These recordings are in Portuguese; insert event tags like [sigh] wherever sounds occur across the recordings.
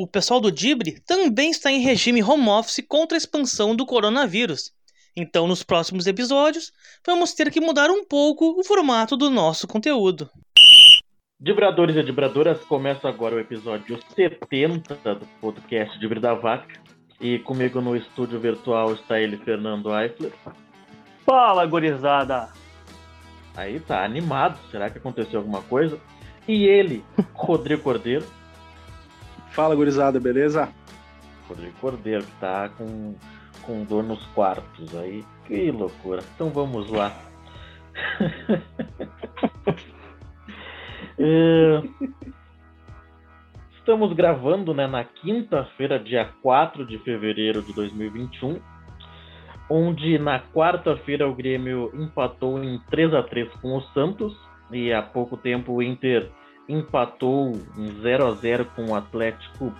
O pessoal do Dibre também está em regime home office contra a expansão do coronavírus. Então, nos próximos episódios, vamos ter que mudar um pouco o formato do nosso conteúdo. Dibradores e Dibradoras, começa agora o episódio 70 do podcast Dibre da Vaca. E comigo no estúdio virtual está ele, Fernando Eifler. Fala, gurizada! Aí tá animado, será que aconteceu alguma coisa? E ele, [laughs] Rodrigo Cordeiro. Fala, gurizada, beleza? Rodrigo Cordeiro, que tá com, com dor nos quartos aí. Que loucura. Então vamos lá. [laughs] é... Estamos gravando né, na quinta-feira, dia 4 de fevereiro de 2021, onde na quarta-feira o Grêmio empatou em 3 a 3 com o Santos e há pouco tempo o Inter empatou em 0 a 0 com o Atlético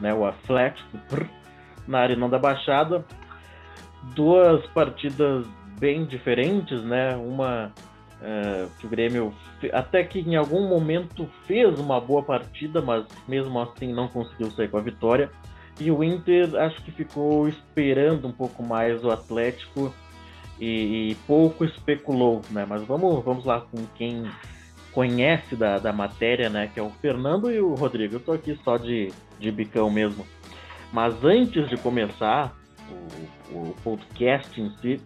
né, o Atlético na Arena da Baixada. Duas partidas bem diferentes, né? Uma uh, que o Grêmio até que em algum momento fez uma boa partida, mas mesmo assim não conseguiu sair com a vitória. E o Inter acho que ficou esperando um pouco mais o Atlético e, e pouco especulou, né? Mas vamos, vamos lá com quem conhece da, da matéria, né? Que é o Fernando e o Rodrigo. Eu tô aqui só de, de bicão mesmo. Mas antes de começar o, o podcast em si,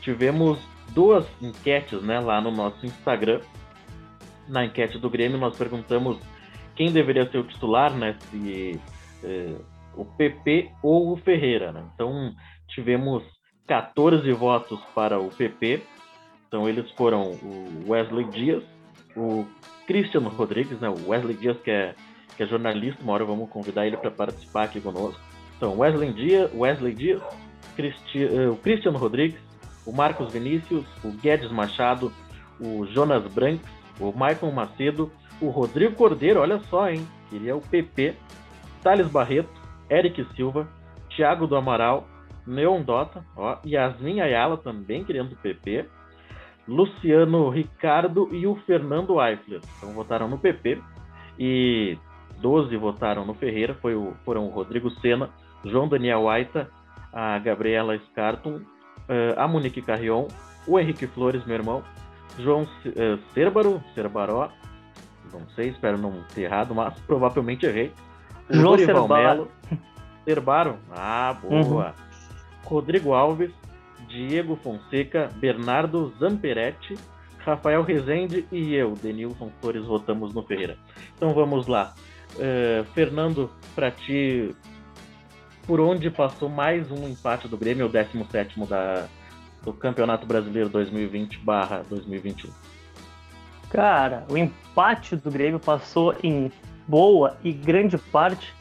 tivemos duas enquetes né, lá no nosso Instagram. Na enquete do Grêmio, nós perguntamos quem deveria ser o titular, né? Se eh, o PP ou o Ferreira. Né? Então, tivemos 14 votos para o PP. Então, eles foram o Wesley Dias, o Cristiano Rodrigues, né? O Wesley Dias, que é, que é jornalista, uma hora vamos convidar ele para participar aqui conosco. Então, Wesley Dias, Wesley Dias uh, o Cristiano Rodrigues, o Marcos Vinícius, o Guedes Machado, o Jonas Branks, o Michael Macedo, o Rodrigo Cordeiro, olha só, hein? Queria o PP, Thales Barreto, Eric Silva, Thiago do Amaral, Neon Dota, ó, Yasmin Ayala também querendo o PP, Luciano Ricardo e o Fernando Eifler. Então votaram no PP e 12 votaram no Ferreira, foi o, foram o Rodrigo Sena, João Daniel Aita, a Gabriela Scarton, uh, a Monique Carrion, o Henrique Flores, meu irmão, João uh, Cerbaro, Cerbaró, não sei, espero não ter errado, mas provavelmente errei. O João Dorival Melo, Cerbaro, ah, boa. Uhum. Rodrigo Alves, Diego Fonseca, Bernardo Zamperetti, Rafael Rezende e eu, Denilson Flores, votamos no Ferreira. Então vamos lá. Uh, Fernando, para ti, por onde passou mais um empate do Grêmio, o 17 da, do Campeonato Brasileiro 2020-2021? Cara, o empate do Grêmio passou em boa e grande parte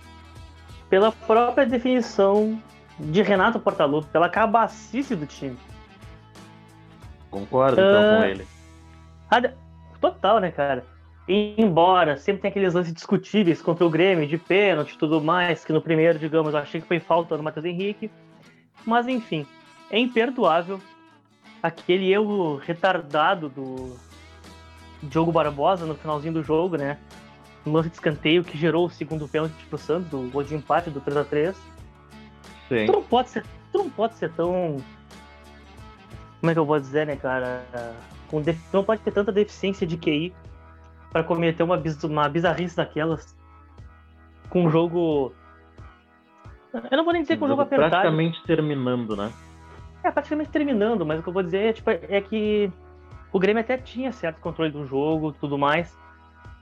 pela própria definição de Renato Portaluppi, pela cabacice do time. Concordo uh, então com ah, ele. Total, né, cara? embora sempre tem aqueles lances discutíveis contra o Grêmio, de pênalti e tudo mais, que no primeiro, digamos, eu achei que foi falta no Matheus Henrique. Mas enfim, é imperdoável aquele erro retardado do Diogo Barbosa no finalzinho do jogo, né? Um lance de escanteio que gerou o segundo pênalti pro Santos, do gol de empate do 3 a 3 Sim. Tu não pode ser, tu não pode ser tão. Como é que eu vou dizer, né, cara? Com def... Não pode ter tanta deficiência de QI para cometer uma, biz, uma bizarrice daquelas com um jogo. Eu não vou nem dizer com um jogo apertado. Praticamente terminando, né? É, praticamente terminando, mas o que eu vou dizer é, tipo, é que o Grêmio até tinha certo controle do jogo tudo mais.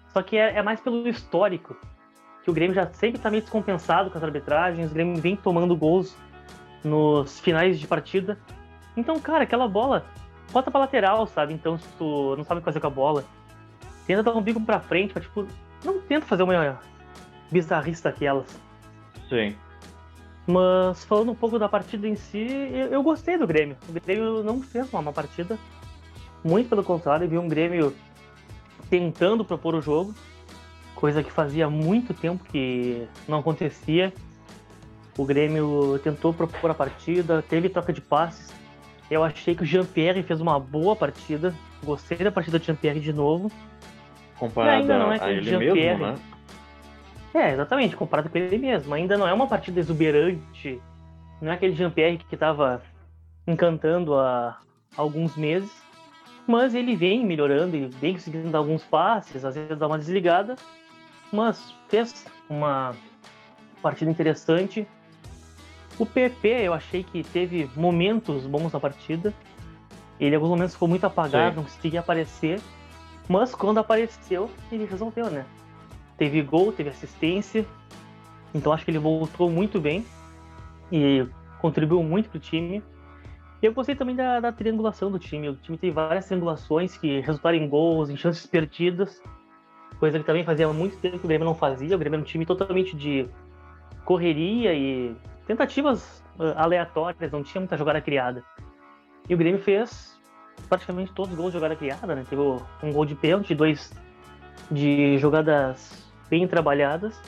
Só que é, é mais pelo histórico. Que o Grêmio já sempre tá meio descompensado com as arbitragens, o Grêmio vem tomando gols nos finais de partida. Então, cara, aquela bola, bota pra lateral, sabe? Então, se tu não sabe o que fazer com a bola, tenta dar um bico pra frente, mas, tipo, não tenta fazer uma bizarrice daquelas. Sim. Mas falando um pouco da partida em si, eu, eu gostei do Grêmio. O Grêmio não fez uma má partida. Muito pelo contrário, vi um Grêmio tentando propor o jogo, coisa que fazia muito tempo que não acontecia. O Grêmio tentou propor a partida, teve troca de passes. Eu achei que o Jean-Pierre fez uma boa partida. Gostei da partida do Jean-Pierre de novo comparado não é a ele mesmo, né? É, exatamente, comparado com ele mesmo. Ainda não é uma partida exuberante. Não é aquele Jean-Pierre que estava encantando há alguns meses. Mas ele vem melhorando, ele vem conseguindo dar alguns passes, às vezes dá uma desligada. Mas fez uma partida interessante. O PP, eu achei que teve momentos bons na partida. Ele, em alguns momentos, ficou muito apagado, Sim. não conseguia aparecer. Mas quando apareceu, ele resolveu, né? Teve gol, teve assistência. Então acho que ele voltou muito bem e contribuiu muito pro time. E eu gostei também da, da, triangulação do time. O time teve várias triangulações que resultaram em gols, em chances perdidas. Coisa que também fazia muito tempo que o Grêmio não fazia. O Grêmio era um time totalmente de correria e tentativas uh, aleatórias, não tinha muita jogada criada. E o Grêmio fez praticamente todos os gols de jogada criada, né? Teve um gol de pênalti, dois de jogadas bem trabalhadas.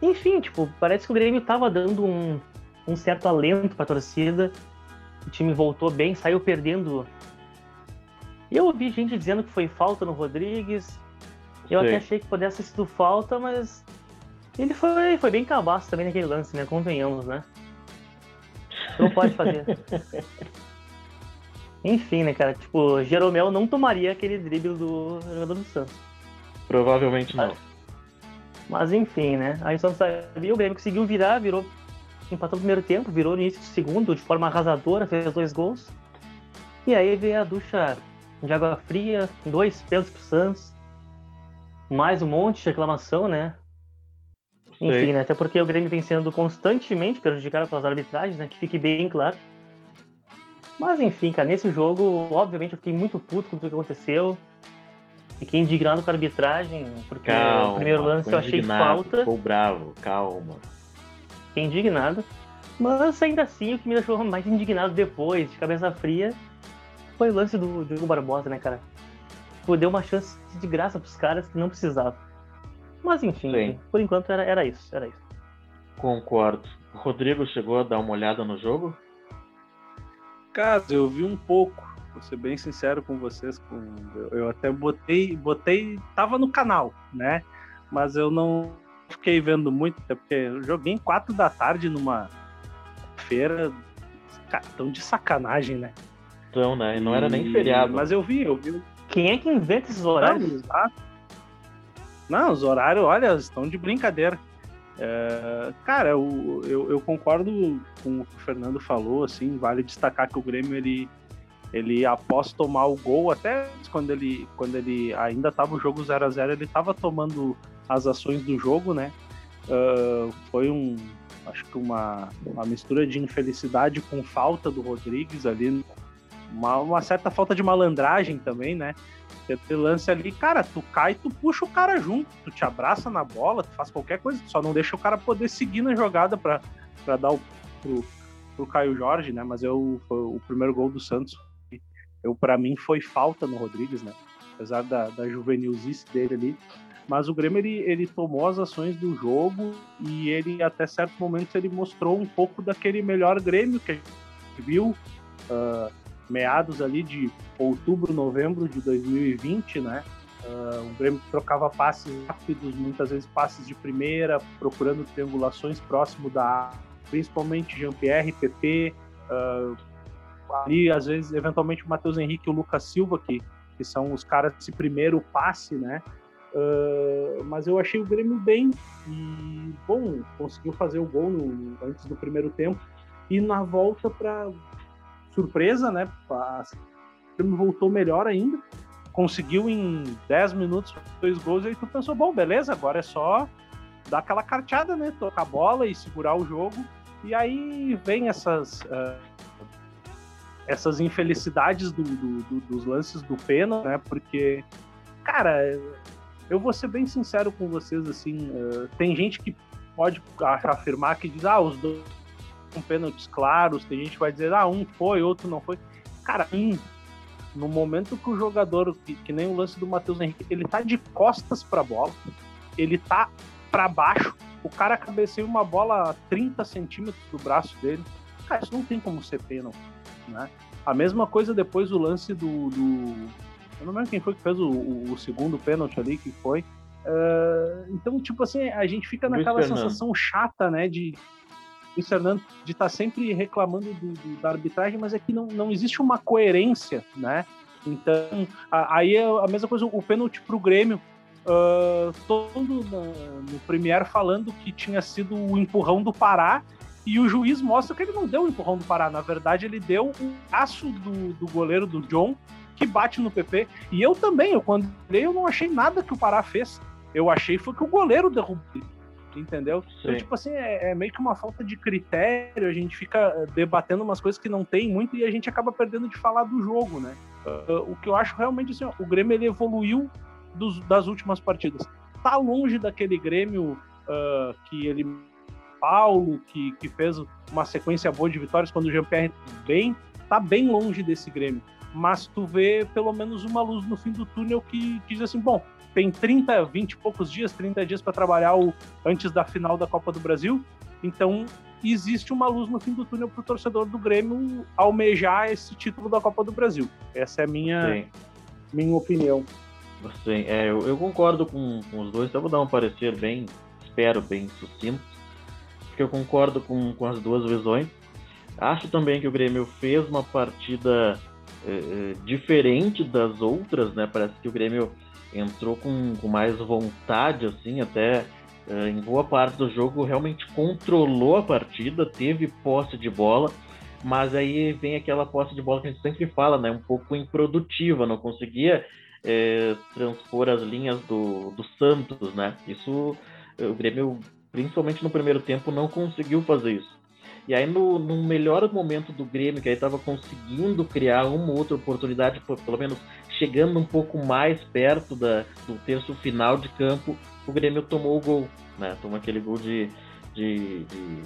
Enfim, tipo, parece que o Grêmio tava dando um, um certo alento pra torcida. O time voltou bem, saiu perdendo. Eu ouvi gente dizendo que foi falta no Rodrigues. Eu Sim. até achei que pudesse ter sido falta, mas ele foi, foi bem cabaço também naquele lance, né? Convenhamos, né? Não pode fazer. [laughs] Enfim, né, cara? Tipo, Jeromel não tomaria aquele drible do jogador do Santos. Provavelmente não. Mas enfim, né? Aí o Santos sabia, o Grêmio conseguiu virar, virou, empatou no primeiro tempo, virou no início do segundo, de forma arrasadora, fez dois gols. E aí veio a ducha de água fria, dois pênaltis pro Santos. Mais um monte de reclamação, né? Enfim, né? Até porque o Grêmio vem sendo constantemente prejudicado pelas arbitragens, né? Que fique bem claro. Mas enfim, cara, nesse jogo, obviamente eu fiquei muito puto com tudo que aconteceu. Fiquei indignado com a arbitragem, porque calma, o primeiro lance eu achei falta. Ficou bravo, calma. Fiquei indignado. Mas ainda assim, o que me deixou mais indignado depois, de cabeça fria, foi o lance do Diogo Barbosa, né, cara? Pô, deu uma chance de graça pros caras que não precisavam. Mas enfim, Sim. por enquanto era, era isso, era isso. Concordo. O Rodrigo chegou a dar uma olhada no jogo? Cara, eu vi um pouco. Vou ser bem sincero com vocês. Com... Eu, eu até botei, botei. Tava no canal, né? Mas eu não fiquei vendo muito, até porque eu joguei em quatro da tarde numa feira. Cara, tão de sacanagem, né? Então, né? E não era nem feriado. Mas eu vi, eu vi. Quem é que inventa esses horários? Não, não, os horários, olha, estão de brincadeira. É, cara, eu, eu, eu, concordo com o que o Fernando falou, assim, vale destacar que o Grêmio, ele, ele após tomar o gol, até quando ele, quando ele ainda estava o jogo 0 a 0 ele estava tomando as ações do jogo, né? Uh, foi um, acho que uma, uma mistura de infelicidade com falta do Rodrigues ali, uma, uma certa falta de malandragem também, né? Porque lance ali, cara, tu cai, tu puxa o cara junto, tu te abraça na bola, tu faz qualquer coisa, só não deixa o cara poder seguir na jogada para dar o, pro, pro Caio Jorge, né? Mas eu, o primeiro gol do Santos, eu para mim foi falta no Rodrigues, né? Apesar da, da juvenilzice dele ali. Mas o Grêmio ele, ele tomou as ações do jogo e ele até certo momento ele mostrou um pouco daquele melhor Grêmio que a gente viu. Uh, meados ali de outubro, novembro de 2020, né? Uh, o Grêmio trocava passes rápidos, muitas vezes passes de primeira, procurando triangulações próximo da principalmente Jean-Pierre, PP, uh, ali às vezes eventualmente o Matheus Henrique e o Lucas Silva, que, que são os caras desse primeiro passe, né? Uh, mas eu achei o Grêmio bem e, bom, conseguiu fazer o gol no, antes do primeiro tempo e na volta para surpresa, né? O voltou melhor ainda. Conseguiu em 10 minutos dois gols e aí tu pensou, bom, beleza, agora é só dar aquela carteada, né? Tocar a bola e segurar o jogo. E aí vem essas, uh, essas infelicidades do, do, do, dos lances do pênalti, né? Porque, cara, eu vou ser bem sincero com vocês, assim, uh, tem gente que pode afirmar que diz, ah, os dois com pênaltis claros, tem gente que vai dizer, ah, um foi, outro não foi. Cara, um, no momento que o jogador, que, que nem o lance do Matheus Henrique, ele tá de costas pra bola, ele tá para baixo, o cara cabeceia uma bola a 30 centímetros do braço dele. Cara, isso não tem como ser pênalti, né? A mesma coisa depois do lance do, do... Eu não lembro quem foi que fez o, o, o segundo pênalti ali, que foi, Uh, então, tipo assim, a gente fica naquela sensação chata, né, de Luiz Fernando de estar tá sempre reclamando do, do, da arbitragem, mas é que não, não existe uma coerência, né? Então, a, aí é a mesma coisa, o pênalti pro Grêmio, uh, todo no, no Premier falando que tinha sido o empurrão do Pará, e o juiz mostra que ele não deu o empurrão do Pará, na verdade ele deu o aço do, do goleiro do John, que bate no PP, e eu também, eu quando olhei, eu não achei nada que o Pará fez, eu achei foi que o goleiro derrubou entendeu? Então, tipo assim, é, é, meio que uma falta de critério, a gente fica eh, debatendo umas coisas que não tem muito e a gente acaba perdendo de falar do jogo, né? Uh, o que eu acho realmente assim, ó, o Grêmio ele evoluiu dos, das últimas partidas. Tá longe daquele Grêmio uh, que ele Paulo, que, que fez uma sequência boa de vitórias quando o Jean-Pierre bem, tá bem longe desse Grêmio. Mas tu vê pelo menos uma luz no fim do túnel que, que diz assim, bom, tem 30, 20 e poucos dias, 30 dias para trabalhar o, antes da final da Copa do Brasil. Então, existe uma luz no fim do túnel para o torcedor do Grêmio almejar esse título da Copa do Brasil. Essa é a minha, minha opinião. Sim, é, eu, eu, concordo com, com, os dois. Eu vou dar um parecer bem, espero, bem sucinto, porque eu concordo com, com as duas visões. Acho também que o Grêmio fez uma partida é, é diferente das outras, né? Parece que o Grêmio entrou com, com mais vontade, assim, até uh, em boa parte do jogo realmente controlou a partida, teve posse de bola, mas aí vem aquela posse de bola que a gente sempre fala, né? Um pouco improdutiva, não conseguia é, transpor as linhas do, do Santos, né? Isso o Grêmio, principalmente no primeiro tempo, não conseguiu fazer isso. E aí, no, no melhor momento do Grêmio, que aí estava conseguindo criar uma outra oportunidade, pelo menos chegando um pouco mais perto da, do terço final de campo, o Grêmio tomou o gol. Né? Tomou aquele gol de, de, de,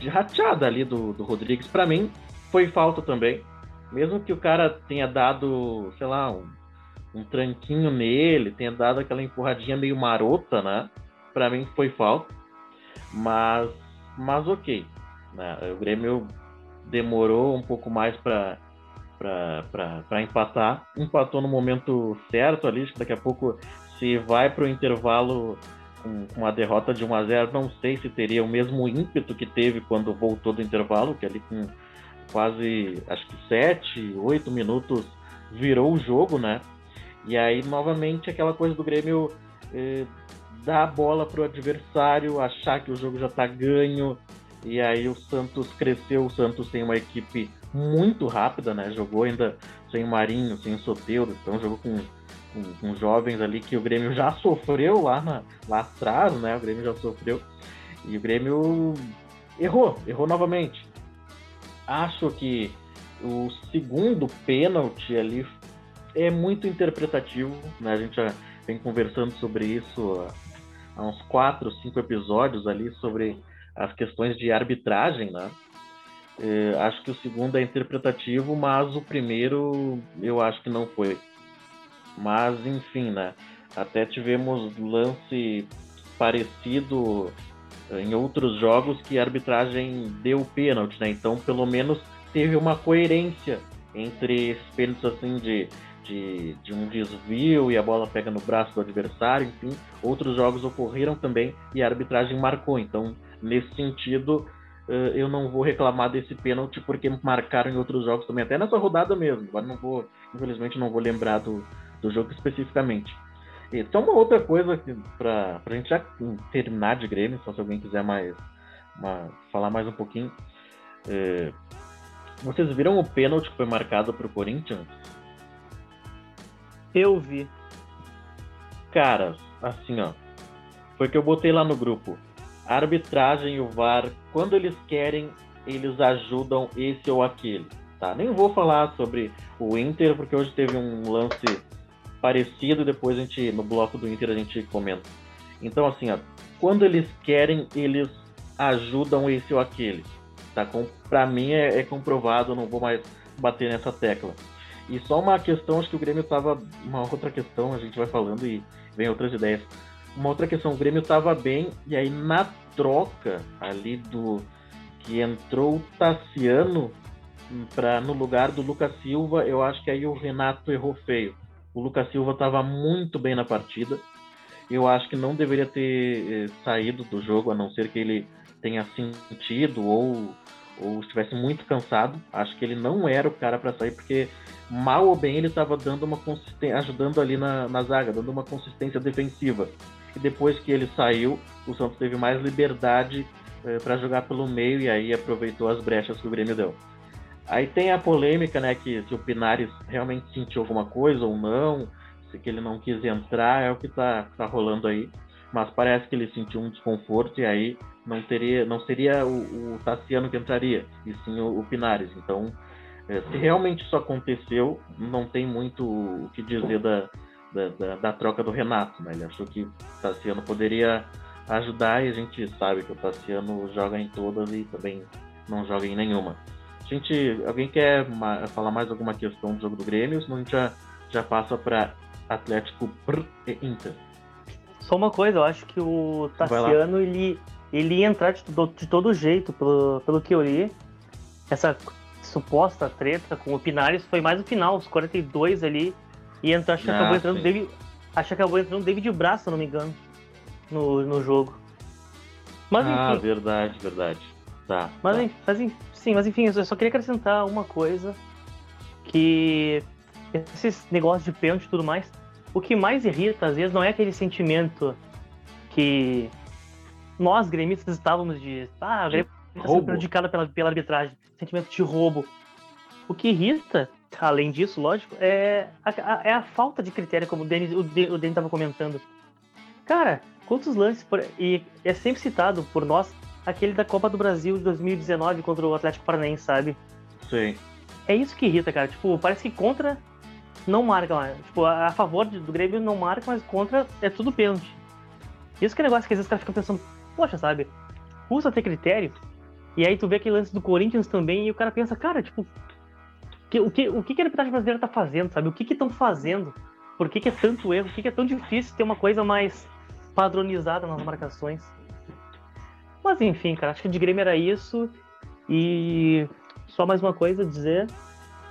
de rateada ali do, do Rodrigues. Para mim, foi falta também. Mesmo que o cara tenha dado, sei lá, um, um tranquinho nele, tenha dado aquela empurradinha meio marota, né? Para mim foi falta. Mas, mas ok. Né? O Grêmio demorou um pouco mais para para empatar. Empatou no momento certo ali, daqui a pouco se vai para o intervalo com, com uma derrota de 1 a 0 não sei se teria o mesmo ímpeto que teve quando voltou do intervalo, que ali com quase, acho que 7, 8 minutos virou o jogo, né? E aí, novamente, aquela coisa do Grêmio eh, dar a bola para o adversário, achar que o jogo já está ganho, e aí o Santos cresceu, o Santos tem uma equipe muito rápida, né? Jogou ainda sem Marinho, sem Soteudo, então jogou com, com, com, jovens ali que o Grêmio já sofreu lá, na, lá atrás, né? O Grêmio já sofreu. E o Grêmio errou, errou novamente. Acho que o segundo pênalti ali é muito interpretativo, né? A gente já vem conversando sobre isso há uns quatro, cinco episódios ali sobre as questões de arbitragem, né? É, acho que o segundo é interpretativo, mas o primeiro eu acho que não foi. Mas enfim, né? Até tivemos lance parecido é, em outros jogos que a arbitragem deu pênalti, né? Então pelo menos teve uma coerência entre esses pênaltis assim de, de, de, um desvio e a bola pega no braço do adversário, enfim. Outros jogos ocorreram também e a arbitragem marcou. Então Nesse sentido, eh, eu não vou reclamar desse pênalti porque marcaram em outros jogos também, até nessa rodada mesmo. Agora não vou, infelizmente, não vou lembrar do, do jogo especificamente. Então, uma outra coisa para a gente já terminar de Grêmio, só se alguém quiser mais uma, falar mais um pouquinho. É, vocês viram o pênalti que foi marcado para o Corinthians? Eu vi. Cara, assim, ó. Foi que eu botei lá no grupo a arbitragem e o VAR, quando eles querem, eles ajudam esse ou aquele. Tá? Nem vou falar sobre o Inter, porque hoje teve um lance parecido, depois a gente, no bloco do Inter, a gente comenta. Então, assim, ó, quando eles querem, eles ajudam esse ou aquele. Tá? Com, pra mim é, é comprovado, não vou mais bater nessa tecla. E só uma questão, acho que o Grêmio tava. Uma outra questão, a gente vai falando e vem outras ideias uma outra questão, o Grêmio estava bem, e aí na troca ali do que entrou o Tassiano para no lugar do Lucas Silva, eu acho que aí o Renato errou feio. O Lucas Silva estava muito bem na partida. Eu acho que não deveria ter eh, saído do jogo, a não ser que ele tenha sentido ou, ou estivesse muito cansado. Acho que ele não era o cara para sair, porque mal ou bem ele estava dando uma consistência, ajudando ali na, na zaga, dando uma consistência defensiva. Depois que ele saiu, o Santos teve mais liberdade eh, para jogar pelo meio e aí aproveitou as brechas que o Grêmio deu. Aí tem a polêmica, né, que se o Pinares realmente sentiu alguma coisa ou não, se que ele não quis entrar, é o que tá, tá rolando aí. Mas parece que ele sentiu um desconforto e aí não teria, não seria o, o Tassiano que entraria, e sim o, o Pinares. Então, é, se realmente isso aconteceu, não tem muito o que dizer da, da, da, da troca do Renato, né? Ele achou que o Tassiano poderia ajudar e a gente sabe que o Tassiano joga em todas e também não joga em nenhuma. Gente, alguém quer falar mais alguma questão do jogo do Grêmio? Senão a gente já, já passa para Atlético e Inter. Só uma coisa, eu acho que o Tassiano ele, ele ia entrar de, de todo jeito, pelo, pelo que eu li. Essa suposta treta com o Pinares foi mais no final, os 42 ali. E entrou, acho que ah, acabou entrando David, acho que acabou entrando David Braz, se não me engano, no, no jogo. Mas, ah, enfim, verdade, verdade. Tá. Mas, tá. mas, sim, mas enfim, eu só queria acrescentar uma coisa que esses negócios de pênalti e tudo mais, o que mais irrita às vezes não é aquele sentimento que nós gremistas estávamos de ah, a Grêmio está sendo prejudicada pela, pela arbitragem, sentimento de roubo. O que irrita, além disso, lógico, é a, é a falta de critério, como o Denis o estava comentando. Cara, quantos lances por, e é sempre citado por nós aquele da Copa do Brasil de 2019 contra o Atlético Paranaense, sabe? Sim. É isso que irrita, cara. Tipo, parece que contra não marca lá. Tipo, a favor do Grêmio não marca, mas contra é tudo pênalti. Isso que é negócio que às vezes o cara fica pensando, poxa, sabe? Usa ter critério. E aí tu vê aquele lance do Corinthians também e o cara pensa, cara, tipo, que, o, que, o que, que a arbitragem brasileira tá fazendo, sabe? O que que estão fazendo? Por que, que é tanto erro? Por que, que é tão difícil ter uma coisa mais padronizada nas marcações? Mas enfim, cara, acho que de Grêmio era isso. E só mais uma coisa dizer.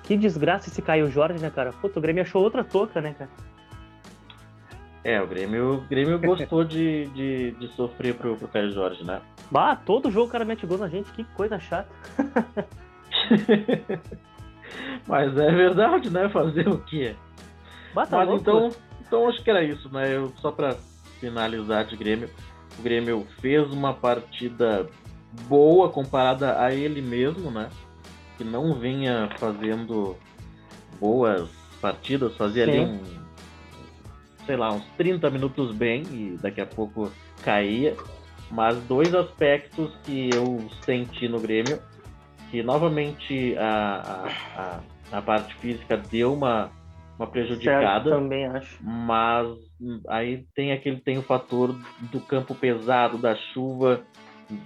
Que desgraça esse Caio Jorge, né, cara? Puta, o Grêmio achou outra toca, né, cara? É, o Grêmio, o Grêmio [laughs] gostou de, de, de, sofrer pro, pro Caio Jorge, né? Bah, todo jogo o cara mete gol na gente, que coisa chata. [laughs] Mas é verdade, né? Fazer o quê? Bah, tá Mas louco. então, então acho que era isso, né? Eu, só pra finalizar de Grêmio, o Grêmio fez uma partida boa comparada a ele mesmo, né? que não vinha fazendo boas partidas, fazia Sim. ali um, sei lá, uns 30 minutos bem e daqui a pouco caía. Mas dois aspectos que eu senti no Grêmio, que novamente a, a, a, a parte física deu uma, uma prejudicada. Certo, também acho. Mas aí tem aquele tem o fator do campo pesado, da chuva.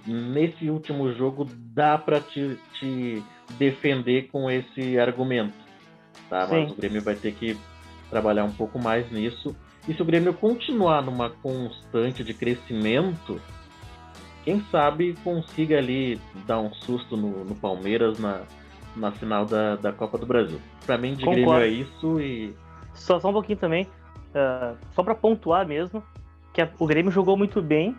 Nesse último jogo dá para te, te defender com esse argumento. Tá? Mas o Grêmio vai ter que trabalhar um pouco mais nisso. E se o Grêmio continuar numa constante de crescimento, quem sabe consiga ali dar um susto no, no Palmeiras na, na final da, da Copa do Brasil. Para mim, de Concordo. Grêmio é isso e. Só, só um pouquinho também, uh, só para pontuar mesmo, que a, o Grêmio jogou muito bem,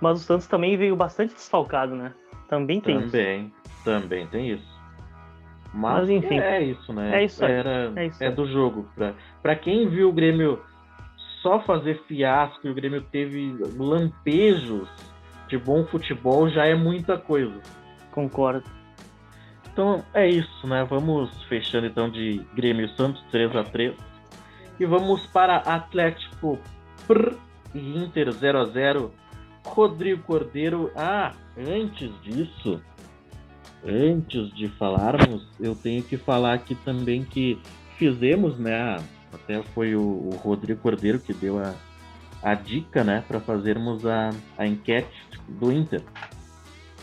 mas o Santos também veio bastante desfalcado, né? Também tem também, isso. Também tem isso. Mas, Mas enfim. É isso, né? É isso. Era, é, isso é do jogo. Pra, pra quem viu o Grêmio só fazer fiasco e o Grêmio teve lampejos de bom futebol, já é muita coisa. Concordo. Então é isso, né? Vamos fechando então de Grêmio Santos 3 a 3 E vamos para Atlético Prr e Inter 0 a 0 Rodrigo Cordeiro. Ah, antes disso, antes de falarmos, eu tenho que falar aqui também que fizemos, né? Até foi o, o Rodrigo Cordeiro que deu a, a dica, né, para fazermos a, a enquete do Inter.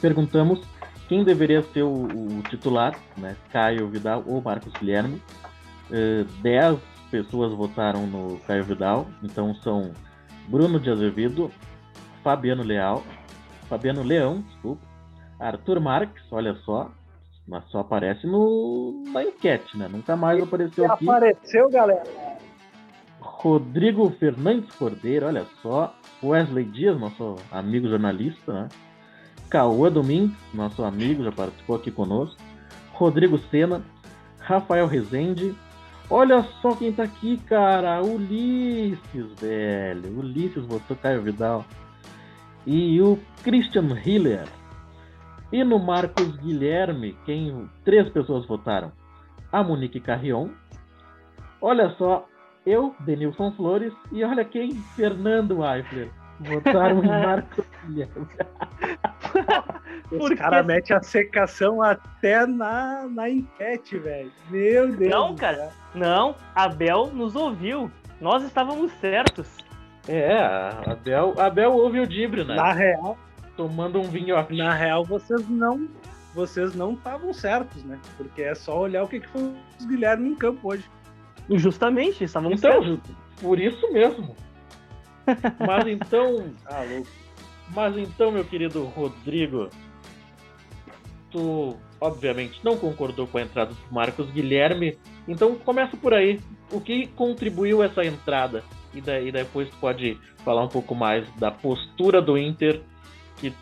Perguntamos quem deveria ser o, o titular, né, Caio Vidal ou Marcos Guilherme. Uh, dez pessoas votaram no Caio Vidal, então são Bruno de Azevedo, Fabiano Leal, Fabiano Leão, desculpa, Arthur Marques, olha só, mas só aparece no, na enquete, né? Nunca mais apareceu aqui. Apareceu, galera. Rodrigo Fernandes Cordeiro, olha só. Wesley Dias, nosso amigo jornalista, né? Cauã Domingues, nosso amigo, já participou aqui conosco. Rodrigo Sena, Rafael Rezende. Olha só quem tá aqui, cara. Ulisses, velho. Ulisses votou Caio Vidal. E o Christian Hiller. E no Marcos Guilherme, quem três pessoas votaram? A Monique Carrion. Olha só, eu, Denilson Flores, e olha quem? Fernando Eifler. Votaram em [laughs] Marcos Guilherme. Os caras metem a secação até na, na enquete, velho. Meu Deus. Não, cara. Não, Abel nos ouviu. Nós estávamos certos. É, Abel, Abel ouve o Dibre, né? Na real, Tomando um vinho na real, vocês não vocês não estavam certos, né? Porque é só olhar o que, que foi os Guilherme em campo hoje. Justamente, estávamos Então, certos. por isso mesmo. [laughs] Mas então, Ah, louco. mas então, meu querido Rodrigo, tu obviamente não concordou com a entrada do Marcos Guilherme, então começa por aí. O que contribuiu essa entrada? E daí depois tu pode falar um pouco mais da postura do Inter, que,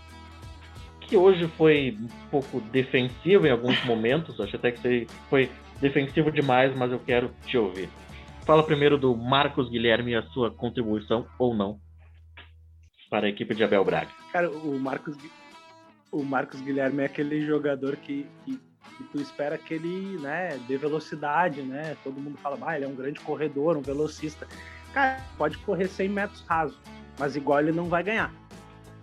que hoje foi um pouco defensiva em alguns momentos. Acho até que você foi defensivo demais, mas eu quero te ouvir. Fala primeiro do Marcos Guilherme e a sua contribuição ou não para a equipe de Abel Braga. Cara, o Marcos, o Marcos Guilherme é aquele jogador que, que, que tu espera que ele né, dê velocidade, né? Todo mundo fala, ah, ele é um grande corredor, um velocista. Cara, pode correr 100 metros raso, mas igual ele não vai ganhar.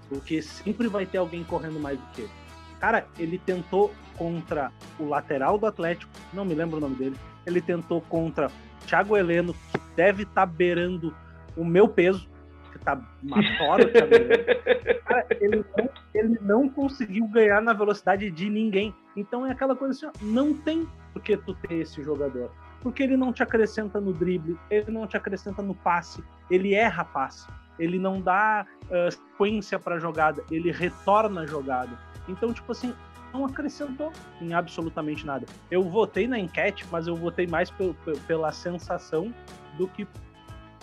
Porque sempre vai ter alguém correndo mais do que ele. Cara, ele tentou contra o lateral do Atlético, não me lembro o nome dele. Ele tentou contra o Thiago Heleno, que deve estar beirando o meu peso, que tá uma tora. [laughs] Cara, ele não, ele não conseguiu ganhar na velocidade de ninguém. Então é aquela coisa assim, não tem por que tu ter esse jogador. Porque ele não te acrescenta no drible, ele não te acrescenta no passe, ele erra passe, ele não dá ah, sequência para jogada, ele retorna a jogada. Então, tipo assim, não acrescentou em absolutamente nada. Eu votei na enquete, mas eu votei mais pel- pel- pela sensação do que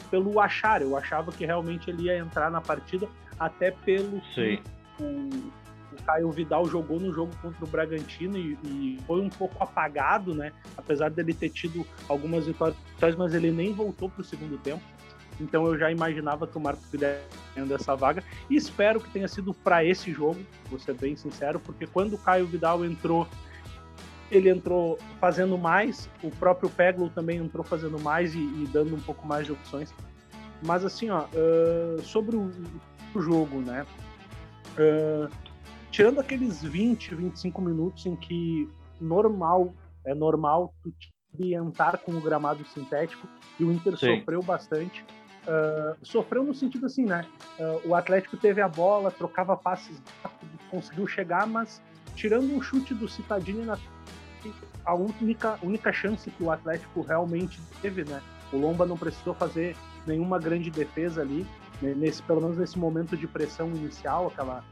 pelo achar. Eu achava que realmente ele ia entrar na partida, até pelo Sim. o, o Caio Vidal jogou no jogo contra o Bragantino e, e foi um pouco apagado, né? Apesar dele ter tido algumas vitórias, mas ele nem voltou para o segundo tempo. Então eu já imaginava que o Marcos Guilherme ia dessa vaga e espero que tenha sido para esse jogo, vou ser bem sincero, porque quando o Caio Vidal entrou, ele entrou fazendo mais, o próprio Peglo também entrou fazendo mais e, e dando um pouco mais de opções. Mas assim, ó, ah, sobre o, o jogo, né? Ah, tirando aqueles 20, 25 minutos em que normal, é normal tu te ambientar com o gramado sintético e o Inter Sim. sofreu bastante. Ah, sofreu no sentido assim, né? Ah, o Atlético teve a bola, trocava passes rápidos, conseguiu chegar, mas tirando um chute do Citadini na a única, única chance que o Atlético realmente teve, né? O Lomba não precisou fazer nenhuma grande defesa ali, né, nesse, pelo menos nesse momento de pressão inicial, aquela,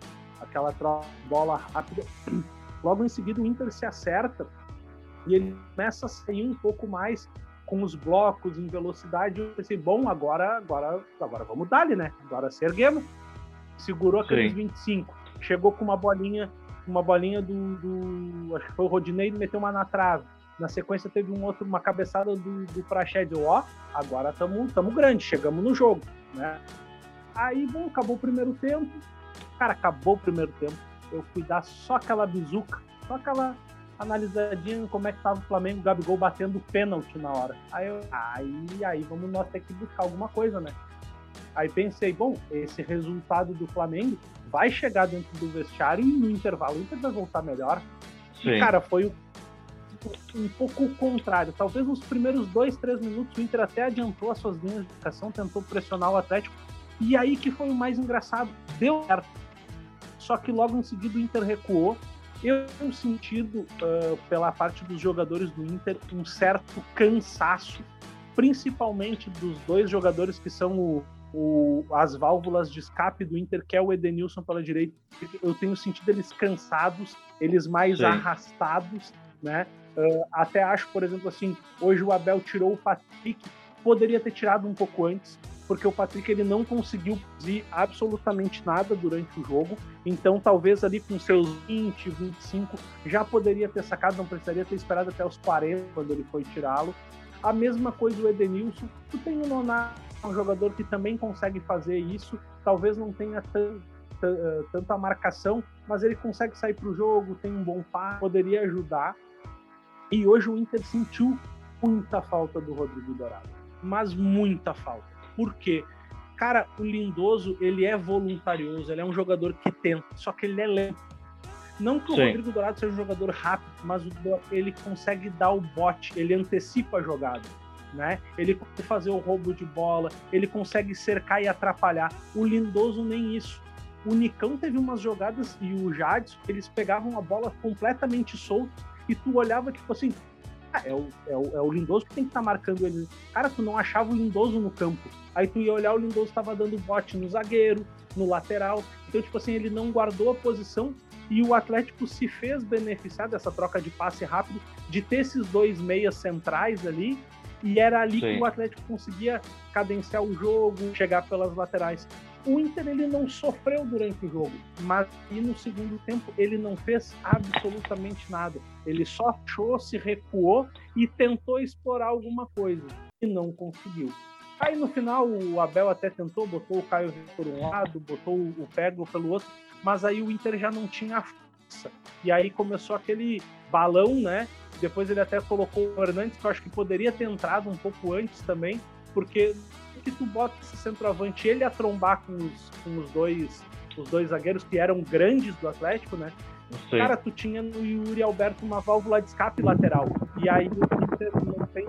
aquela troca bola rápida. Logo em seguida o Inter se acerta e ele começa a sair um pouco mais com os blocos em velocidade. Eu pensei, bom, agora, agora, agora vamos dar né? Agora se erguemos. Segurou aqueles Sim. 25. Chegou com uma bolinha, uma bolinha do, do- Acho que foi o Rodinei, meteu uma na trave. Na sequência teve um outro, uma cabeçada do, do Praxedes. Ó, agora estamos tamo grande, chegamos no jogo, né? Aí, bom, acabou o primeiro tempo. Cara, acabou o primeiro tempo. Eu fui dar só aquela bizuca, só aquela analisadinha em como é que tava o Flamengo, o Gabigol batendo pênalti na hora. Aí, eu, aí, aí vamos nós ter que buscar alguma coisa, né? Aí pensei, bom, esse resultado do Flamengo vai chegar dentro do vestiário e no intervalo o Inter vai voltar melhor. Sim. E, cara, foi um pouco o contrário. Talvez nos primeiros dois, três minutos o Inter até adiantou as suas linhas de marcação, tentou pressionar o Atlético. E aí que foi o mais engraçado. Deu certo. Só que logo em seguida o Inter recuou. Eu tenho sentido, ah, pela parte dos jogadores do Inter, um certo cansaço, principalmente dos dois jogadores que são o, o- as válvulas de escape do Inter, que é o Edenilson pela direita. Eu tenho sentido eles cansados, eles mais Sim. arrastados, né? Ah, até acho, por exemplo, assim, hoje o Abel tirou o Patrick, poderia ter tirado um pouco antes, porque o Patrick ele não conseguiu produzir absolutamente nada durante o jogo. Então, talvez ali com seus 20, 25, já poderia ter sacado, não precisaria ter esperado até os 40 quando ele foi tirá-lo. A mesma coisa o Edenilson. Tu tem o Nonato, um jogador que também consegue fazer isso. Talvez não tenha eh, tanta marcação, mas ele consegue sair para o jogo, tem um bom par, poderia ajudar. E hoje o Inter sentiu muita falta do Rodrigo Dourado, mas muita falta. Por quê? Cara, o Lindoso, ele é voluntarioso, ele é um jogador que tenta, só que ele é lento. Não que o Sim. Rodrigo Dourado seja um jogador rápido, mas ele consegue dar o bote, ele antecipa a jogada. Né? Ele consegue fazer o roubo de bola, ele consegue cercar e atrapalhar. O Lindoso nem isso. O Nicão teve umas jogadas e o Jadson, eles pegavam a bola completamente solta e tu olhava tipo assim, é, o, é, o, é o Lindoso que tem que estar tá marcando ele. Cara, tu não achava o Lindoso no campo. Aí tu ia olhar, o Lindoso estava dando bote no zagueiro, no lateral. Então, tipo assim, ele não guardou a posição e o Atlético se fez beneficiar dessa troca de passe rápido, de ter esses dois meias centrais ali, e era ali Sim. que o Atlético conseguia cadenciar o jogo, chegar pelas laterais. O Inter ele não sofreu durante o jogo, mas e no segundo tempo ele não fez absolutamente nada. Ele só achou, se recuou e tentou explorar alguma coisa e não conseguiu. Aí no final o Abel até tentou, botou o Caio por um lado, botou o Pego pelo outro, mas aí o Inter já não tinha força. E aí começou aquele balão, né? Depois ele até colocou o Hernandes, que eu acho que poderia ter entrado um pouco antes também, porque que tu bota esse centroavante ele a trombar com os, com os dois os dois zagueiros que eram grandes do Atlético, né? Cara, tu tinha no Yuri Alberto uma válvula de escape lateral. E aí o Inter não tem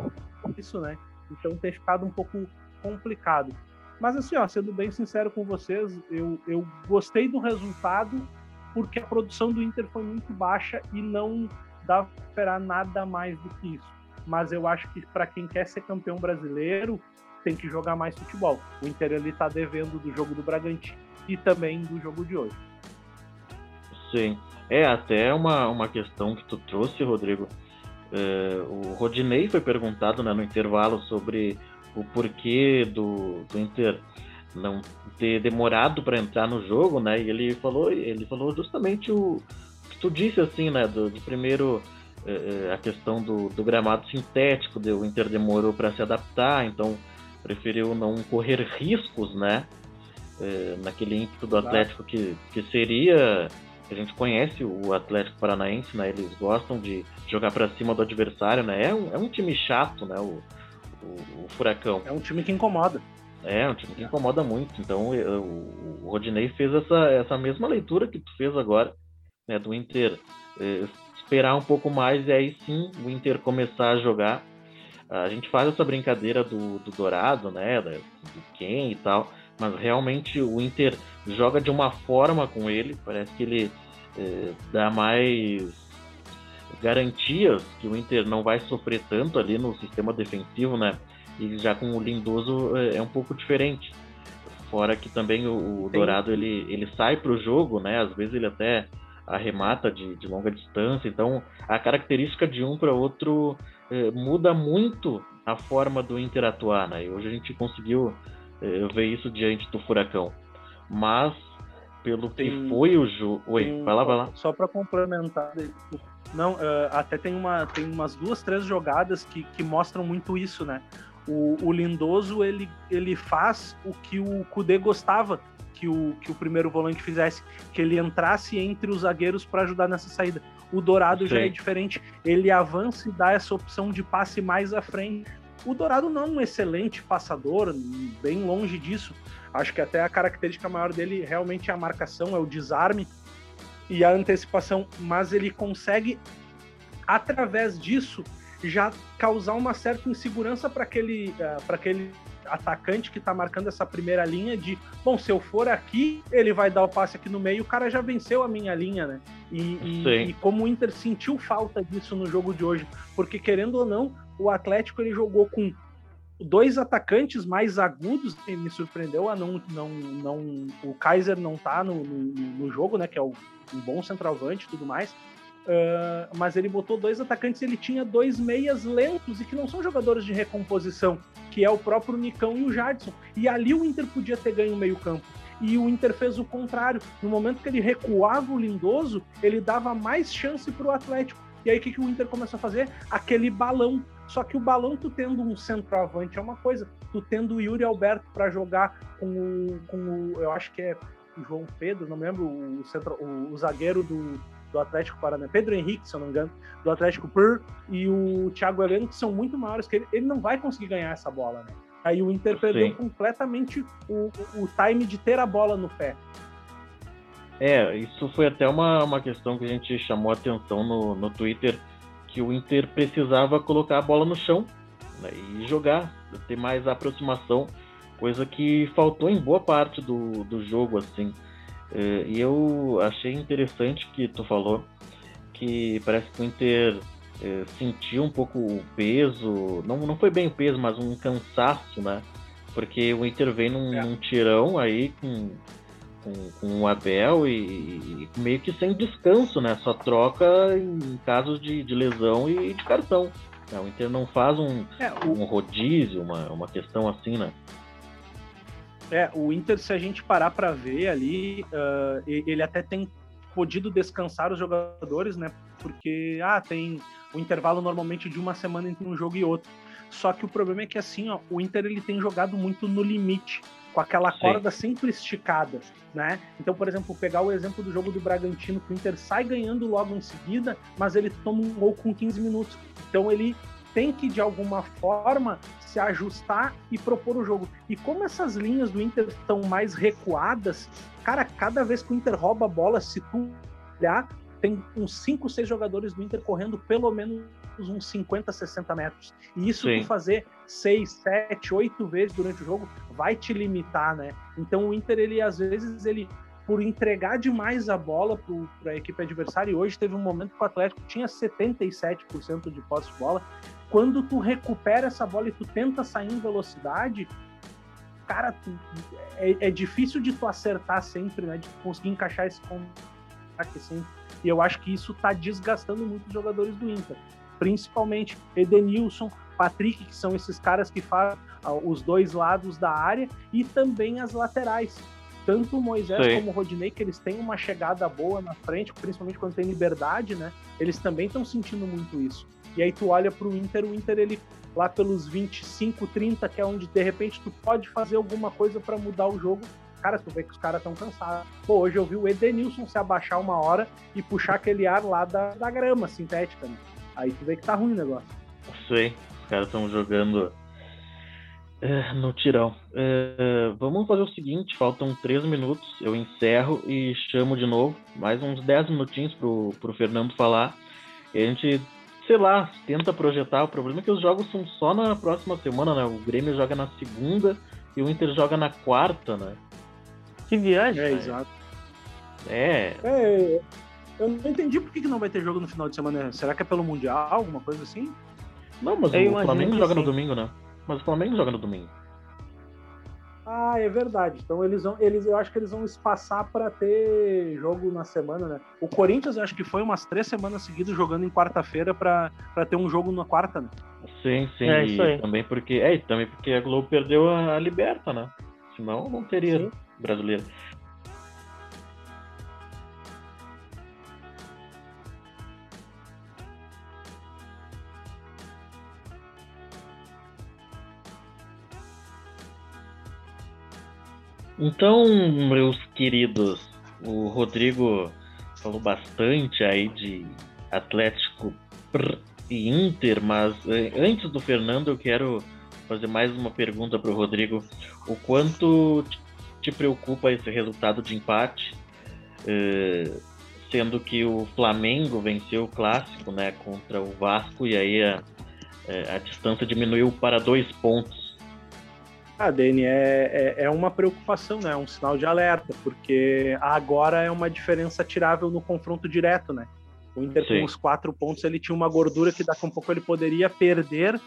isso, né? Então tem ficado um pouco complicado. Mas assim, ó, sendo bem sincero com vocês, eu, eu gostei do resultado porque a produção do Inter foi muito baixa e não dá para esperar nada mais do que isso. Mas eu acho que para quem quer ser campeão brasileiro, tem que jogar mais futebol. O Inter ele tá devendo do jogo do Bragantino e também do jogo de hoje. Sim. É até uma, uma questão que tu trouxe, Rodrigo. É, o Rodinei foi perguntado né, no intervalo sobre o porquê do, do Inter não ter demorado para entrar no jogo, né? E ele falou, ele falou justamente o que tu disse assim, né? Do, do primeiro a questão do, do gramado sintético, o Inter demorou para se adaptar, então preferiu não correr riscos, né? É, naquele ímpeto do Atlético que, que seria. A gente conhece o Atlético Paranaense, né? Eles gostam de jogar para cima do adversário, né? É um, é um time chato, né? O, o, o, Furacão. É um time que incomoda. É, um time que incomoda muito. Então o, o Rodinei fez essa, essa mesma leitura que tu fez agora, né? Do Inter é, esperar um pouco mais e aí sim o Inter começar a jogar a gente faz essa brincadeira do, do Dourado, né? Do Ken e tal, mas realmente o Inter joga de uma forma com ele, parece que ele é, dá mais garantias que o Inter não vai sofrer tanto ali no sistema defensivo, né? E já com o Lindoso é, é um pouco diferente. Fora que também o, o Dourado ele, ele sai para o jogo, né? Às vezes ele até arremata de, de longa distância. Então a característica de um para outro é, muda muito a forma do Inter atuar, né? E hoje a gente conseguiu é, ver isso diante do Furacão. Mas, pelo tem, que foi o jogo. Oi, tem, vai lá, vai lá. Só para complementar. Não, uh, até tem, uma, tem umas duas, três jogadas que, que mostram muito isso, né? O, o Lindoso, ele, ele faz o que o Kudê gostava que o, que o primeiro volante fizesse, que ele entrasse entre os zagueiros para ajudar nessa saída. O Dourado Sim. já é diferente, ele avança e dá essa opção de passe mais à frente. O Dourado não é um excelente passador, bem longe disso. Acho que até a característica maior dele realmente é a marcação, é o desarme e a antecipação, mas ele consegue, através disso, já causar uma certa insegurança para aquele, uh, aquele atacante que está marcando essa primeira linha de, bom, se eu for aqui, ele vai dar o passe aqui no meio, o cara já venceu a minha linha, né? E, e, e, como o Inter sentiu falta disso no jogo de hoje, porque querendo ou não, o Atlético ele jogou com dois atacantes mais agudos, e me surpreendeu a não, não, não o Kaiser não tá no, no, no jogo, né? Que é o, um bom centroavante e tudo mais. Uh, mas ele botou dois atacantes, ele tinha dois meias lentos e que não são jogadores de recomposição. que é o próprio Nicão e o Jadson. E ali o Inter podia ter ganho o meio-campo. E o Inter fez o contrário. No momento que ele recuava o Lindoso, ele dava mais chance para o Atlético. E aí o que, que o Inter começou a fazer? Aquele balão. Só que o balão, tu tendo um centroavante é uma coisa, tu tendo o Yuri Alberto para jogar com o, com o. Eu acho que é João Pedro, não me lembro, o, centro, o, o zagueiro do, do Atlético Paranaense, Pedro Henrique, se eu não me engano, do Atlético Pur, e o Thiago Heleno, que são muito maiores que ele, ele não vai conseguir ganhar essa bola, né? Aí o Inter perdeu Sim. completamente o, o time de ter a bola no pé. É, isso foi até uma, uma questão que a gente chamou a atenção no, no Twitter, que o Inter precisava colocar a bola no chão né, e jogar, ter mais aproximação, coisa que faltou em boa parte do, do jogo, assim. É, e eu achei interessante que tu falou que parece que o Inter é, sentiu um pouco o peso, não, não foi bem o peso, mas um cansaço, né? Porque o Inter vem num, é. num tirão aí com, com, com, o Abel e, e, meio que sem descanso, né? Só troca em casos de, de lesão e de cartão. Né? O Inter não faz um, é, o... um rodízio, uma, uma questão assim, né? É, o Inter, se a gente parar para ver ali, uh, ele até tem podido descansar os jogadores, né? Porque ah, tem o intervalo normalmente de uma semana entre um jogo e outro. Só que o problema é que assim, ó, o Inter ele tem jogado muito no limite, com aquela corda Sim. sempre esticada, né? Então, por exemplo, pegar o exemplo do jogo do Bragantino, que o Inter sai ganhando logo em seguida, mas ele toma um gol com 15 minutos. Então ele tem que de alguma forma se ajustar e propor o jogo. E como essas linhas do Inter estão mais recuadas, cara, cada vez que o Inter rouba a bola, se tu olhar, tem uns 5, 6 jogadores do Inter correndo pelo menos uns 50, 60 metros. E isso Sim. tu fazer 6, 7, 8 vezes durante o jogo vai te limitar, né? Então o Inter, ele às vezes, ele por entregar demais a bola para a equipe adversária, e hoje teve um momento que o Atlético tinha 77% de posse de bola, quando tu recupera essa bola e tu tenta sair em velocidade, cara, tu, é, é, difícil de tu acertar sempre, né? De conseguir encaixar esse contato sempre. E eu acho que isso tá desgastando muito os jogadores do Inter. Principalmente Edenilson, Patrick, que são esses caras que fazem os dois lados da área, e também as laterais. Tanto o Moisés Sim. como o Rodinei, que eles têm uma chegada boa na frente, principalmente quando tem liberdade, né? Eles também estão sentindo muito isso. E aí tu olha pro Inter, o Inter ele lá pelos 25, 30, que é onde de repente tu pode fazer alguma coisa para mudar o jogo. Cara, tu vê que os caras estão cansados. Pô, hoje eu vi o Edenilson se abaixar uma hora e puxar aquele ar lá da, da grama sintética, né? Aí tu vê que tá ruim o negócio. Sei, os caras estão jogando é, no tirão. É, vamos fazer o seguinte: faltam três minutos, eu encerro e chamo de novo, mais uns 10 minutinhos pro, pro Fernando falar. E a gente sei lá, tenta projetar. O problema é que os jogos são só na próxima semana, né? O Grêmio joga na segunda e o Inter joga na quarta, né? Que viagem. É, exato. É. é. Eu não entendi por que não vai ter jogo no final de semana. Será que é pelo Mundial, alguma coisa assim? Não, mas eu o Flamengo joga sim. no domingo, né? Mas o Flamengo joga no domingo. Ah, é verdade. Então eles vão, eles, eu acho que eles vão espaçar para ter jogo na semana, né? O Corinthians acho que foi umas três semanas seguidas jogando em quarta-feira para ter um jogo na quarta, né? Sim, sim. É, isso aí. também porque é, também porque a Globo perdeu a, a Liberta, né? Senão não teria sim. brasileiro. Então, meus queridos, o Rodrigo falou bastante aí de Atlético e Inter, mas eh, antes do Fernando eu quero fazer mais uma pergunta para o Rodrigo. O quanto te preocupa esse resultado de empate, eh, sendo que o Flamengo venceu o clássico, né, contra o Vasco e aí a, eh, a distância diminuiu para dois pontos ah, Dani, é, é, é, uma preocupação, né? É um sinal de alerta, porque agora é uma diferença tirável no confronto direto, né? O Inter Sim. com os quatro pontos ele tinha uma gordura que daqui a um pouco ele poderia perder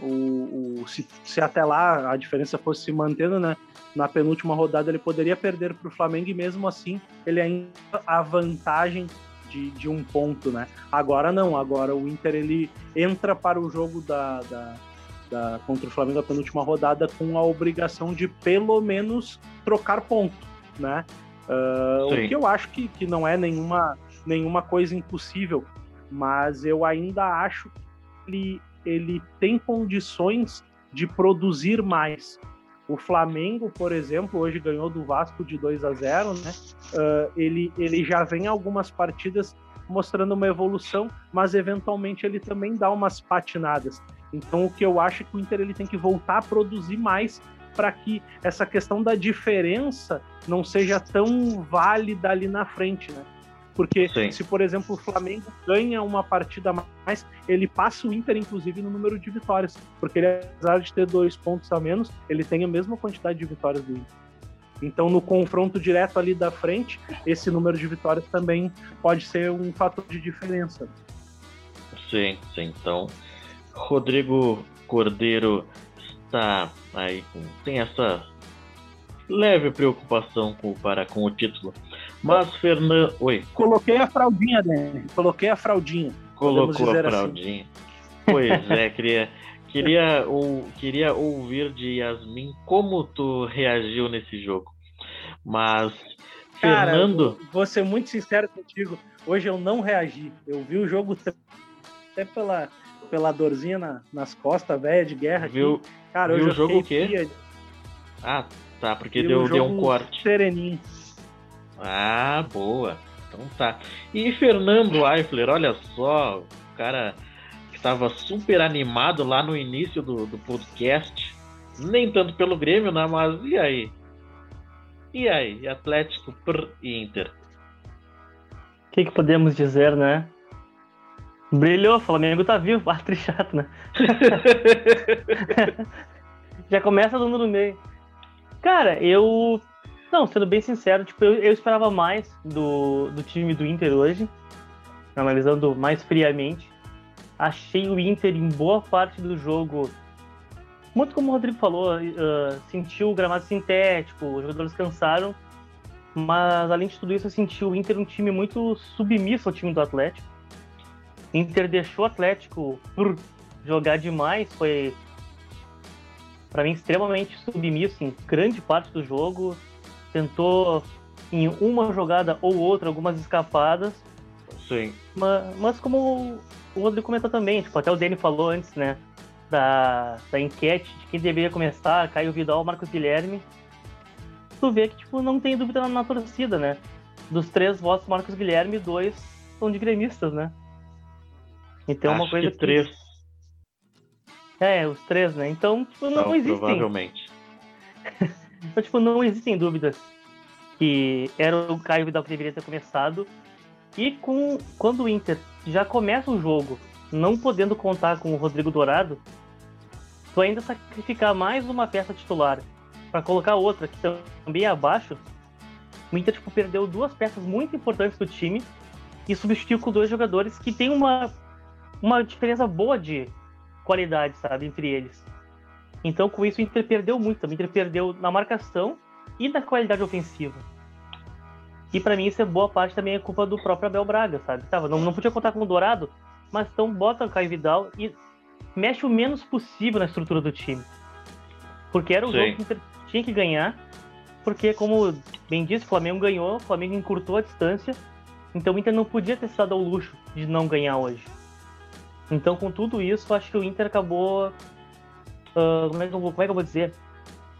o, o se, se, até lá a diferença fosse se mantendo, né? Na penúltima rodada ele poderia perder para o Flamengo e mesmo assim ele ainda a vantagem de, de, um ponto, né? Agora não, agora o Inter ele entra para o jogo da, da da, contra o Flamengo a penúltima rodada com a obrigação de pelo menos trocar ponto, né? Uh, o que eu acho que, que não é nenhuma, nenhuma coisa impossível, mas eu ainda acho que ele, ele tem condições de produzir mais. O Flamengo, por exemplo, hoje ganhou do Vasco de 2 a 0, né? Uh, ele, ele já vem algumas partidas mostrando uma evolução, mas eventualmente ele também dá umas patinadas. Então o que eu acho é que o Inter ele tem que voltar a produzir mais para que essa questão da diferença não seja tão válida ali na frente, né? Porque Sim. se, por exemplo, o Flamengo ganha uma partida mais, ele passa o Inter, inclusive, no número de vitórias. Porque ele, apesar de ter dois pontos a menos, ele tem a mesma quantidade de vitórias do Inter. Então, no confronto direto ali da frente, esse número de vitórias também pode ser um fator de diferença. Sim, sim. Então, Rodrigo Cordeiro está aí com, tem essa leve preocupação com, para com o título. Mas Fernando. Oi. Coloquei a fraldinha, Dani. Coloquei a fraldinha. Colocou a assim. fraldinha. Assim. Pois é, [laughs] queria, queria, ou, queria ouvir de Yasmin como tu reagiu nesse jogo. Mas, Cara, Fernando. vou ser muito sincero contigo. Hoje eu não reagi. Eu vi o jogo até pela, pela dorzinha na, nas costas, velha de guerra. Viu, aqui. Cara, viu o jogo o quê? Ah, tá, porque deu, deu um corte. Sereninho. Ah, boa. Então tá. E Fernando Eifler, olha só, o cara que estava super animado lá no início do, do podcast. Nem tanto pelo Grêmio, né? Mas e aí? E aí? Atlético per Inter? O que, que podemos dizer, né? Brilhou, Flamengo tá vivo. [laughs] Ah, chato, né? [laughs] Já começa dando no meio. Cara, eu. Não, sendo bem sincero, tipo, eu, eu esperava mais do, do time do Inter hoje. Analisando mais friamente. Achei o Inter em boa parte do jogo. Muito como o Rodrigo falou, uh, sentiu o gramado sintético, os jogadores cansaram. Mas além de tudo isso, eu senti o Inter um time muito submisso ao time do Atlético Inter deixou o Atlético por jogar demais, foi para mim extremamente submisso em grande parte do jogo. Tentou em uma jogada ou outra algumas escapadas. Sim. Mas, mas como o Rodrigo comentou também, tipo, até o Dani falou antes, né? Da, da enquete de quem deveria começar, Caio Vidal Marcos Guilherme. Tu vê que, tipo, não tem dúvida na, na torcida, né? Dos três votos, Marcos Guilherme, dois são de gremistas, né? Então Acho uma coisa que três. É, os três, né? Então, tipo, não, não existem. Provavelmente. [laughs] então, tipo, não existem dúvidas que era o Caio Vidal que deveria ter começado. E com quando o Inter já começa o jogo, não podendo contar com o Rodrigo Dourado, tu ainda sacrificar mais uma peça titular para colocar outra que também é abaixo, o Inter tipo, perdeu duas peças muito importantes do time e substituiu com dois jogadores que têm uma uma diferença boa de qualidade, sabe, entre eles. Então, com isso, o Inter perdeu muito. O Inter perdeu na marcação e na qualidade ofensiva. E para mim, isso é boa parte também é culpa do próprio Abel Braga, sabe? Tava, não, não podia contar com o Dourado, mas então bota o Caio Vidal e mexe o menos possível na estrutura do time. Porque era o Sim. jogo que o Inter tinha que ganhar, porque, como bem disse, o Flamengo ganhou, o Flamengo encurtou a distância, então o Inter não podia ter se dado ao luxo de não ganhar hoje. Então, com tudo isso, acho que o Inter acabou. Uh, como, é que eu, como é que eu vou dizer?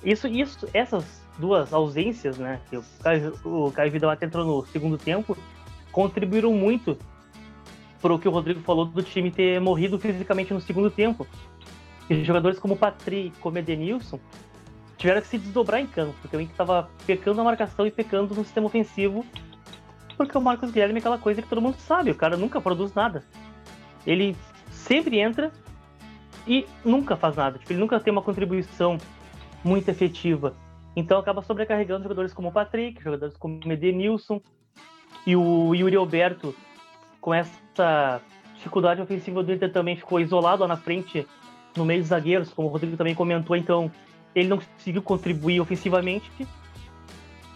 Isso, isso, essas duas ausências, né? Que o Caio, Caio Vidal até entrou no segundo tempo, contribuíram muito para o que o Rodrigo falou do time ter morrido fisicamente no segundo tempo. E jogadores como o Patrick, como Edenilson, tiveram que se desdobrar em campo, porque o Inter estava pecando na marcação e pecando no sistema ofensivo, porque o Marcos Guilherme é aquela coisa que todo mundo sabe, o cara nunca produz nada. Ele sempre entra e nunca faz nada. Tipo, ele nunca tem uma contribuição muito efetiva. Então acaba sobrecarregando jogadores como o Patrick, jogadores como o Edenilson e o Yuri Alberto com essa dificuldade ofensiva do Inter também ficou isolado lá na frente no meio dos zagueiros, como o Rodrigo também comentou, então ele não conseguiu contribuir ofensivamente.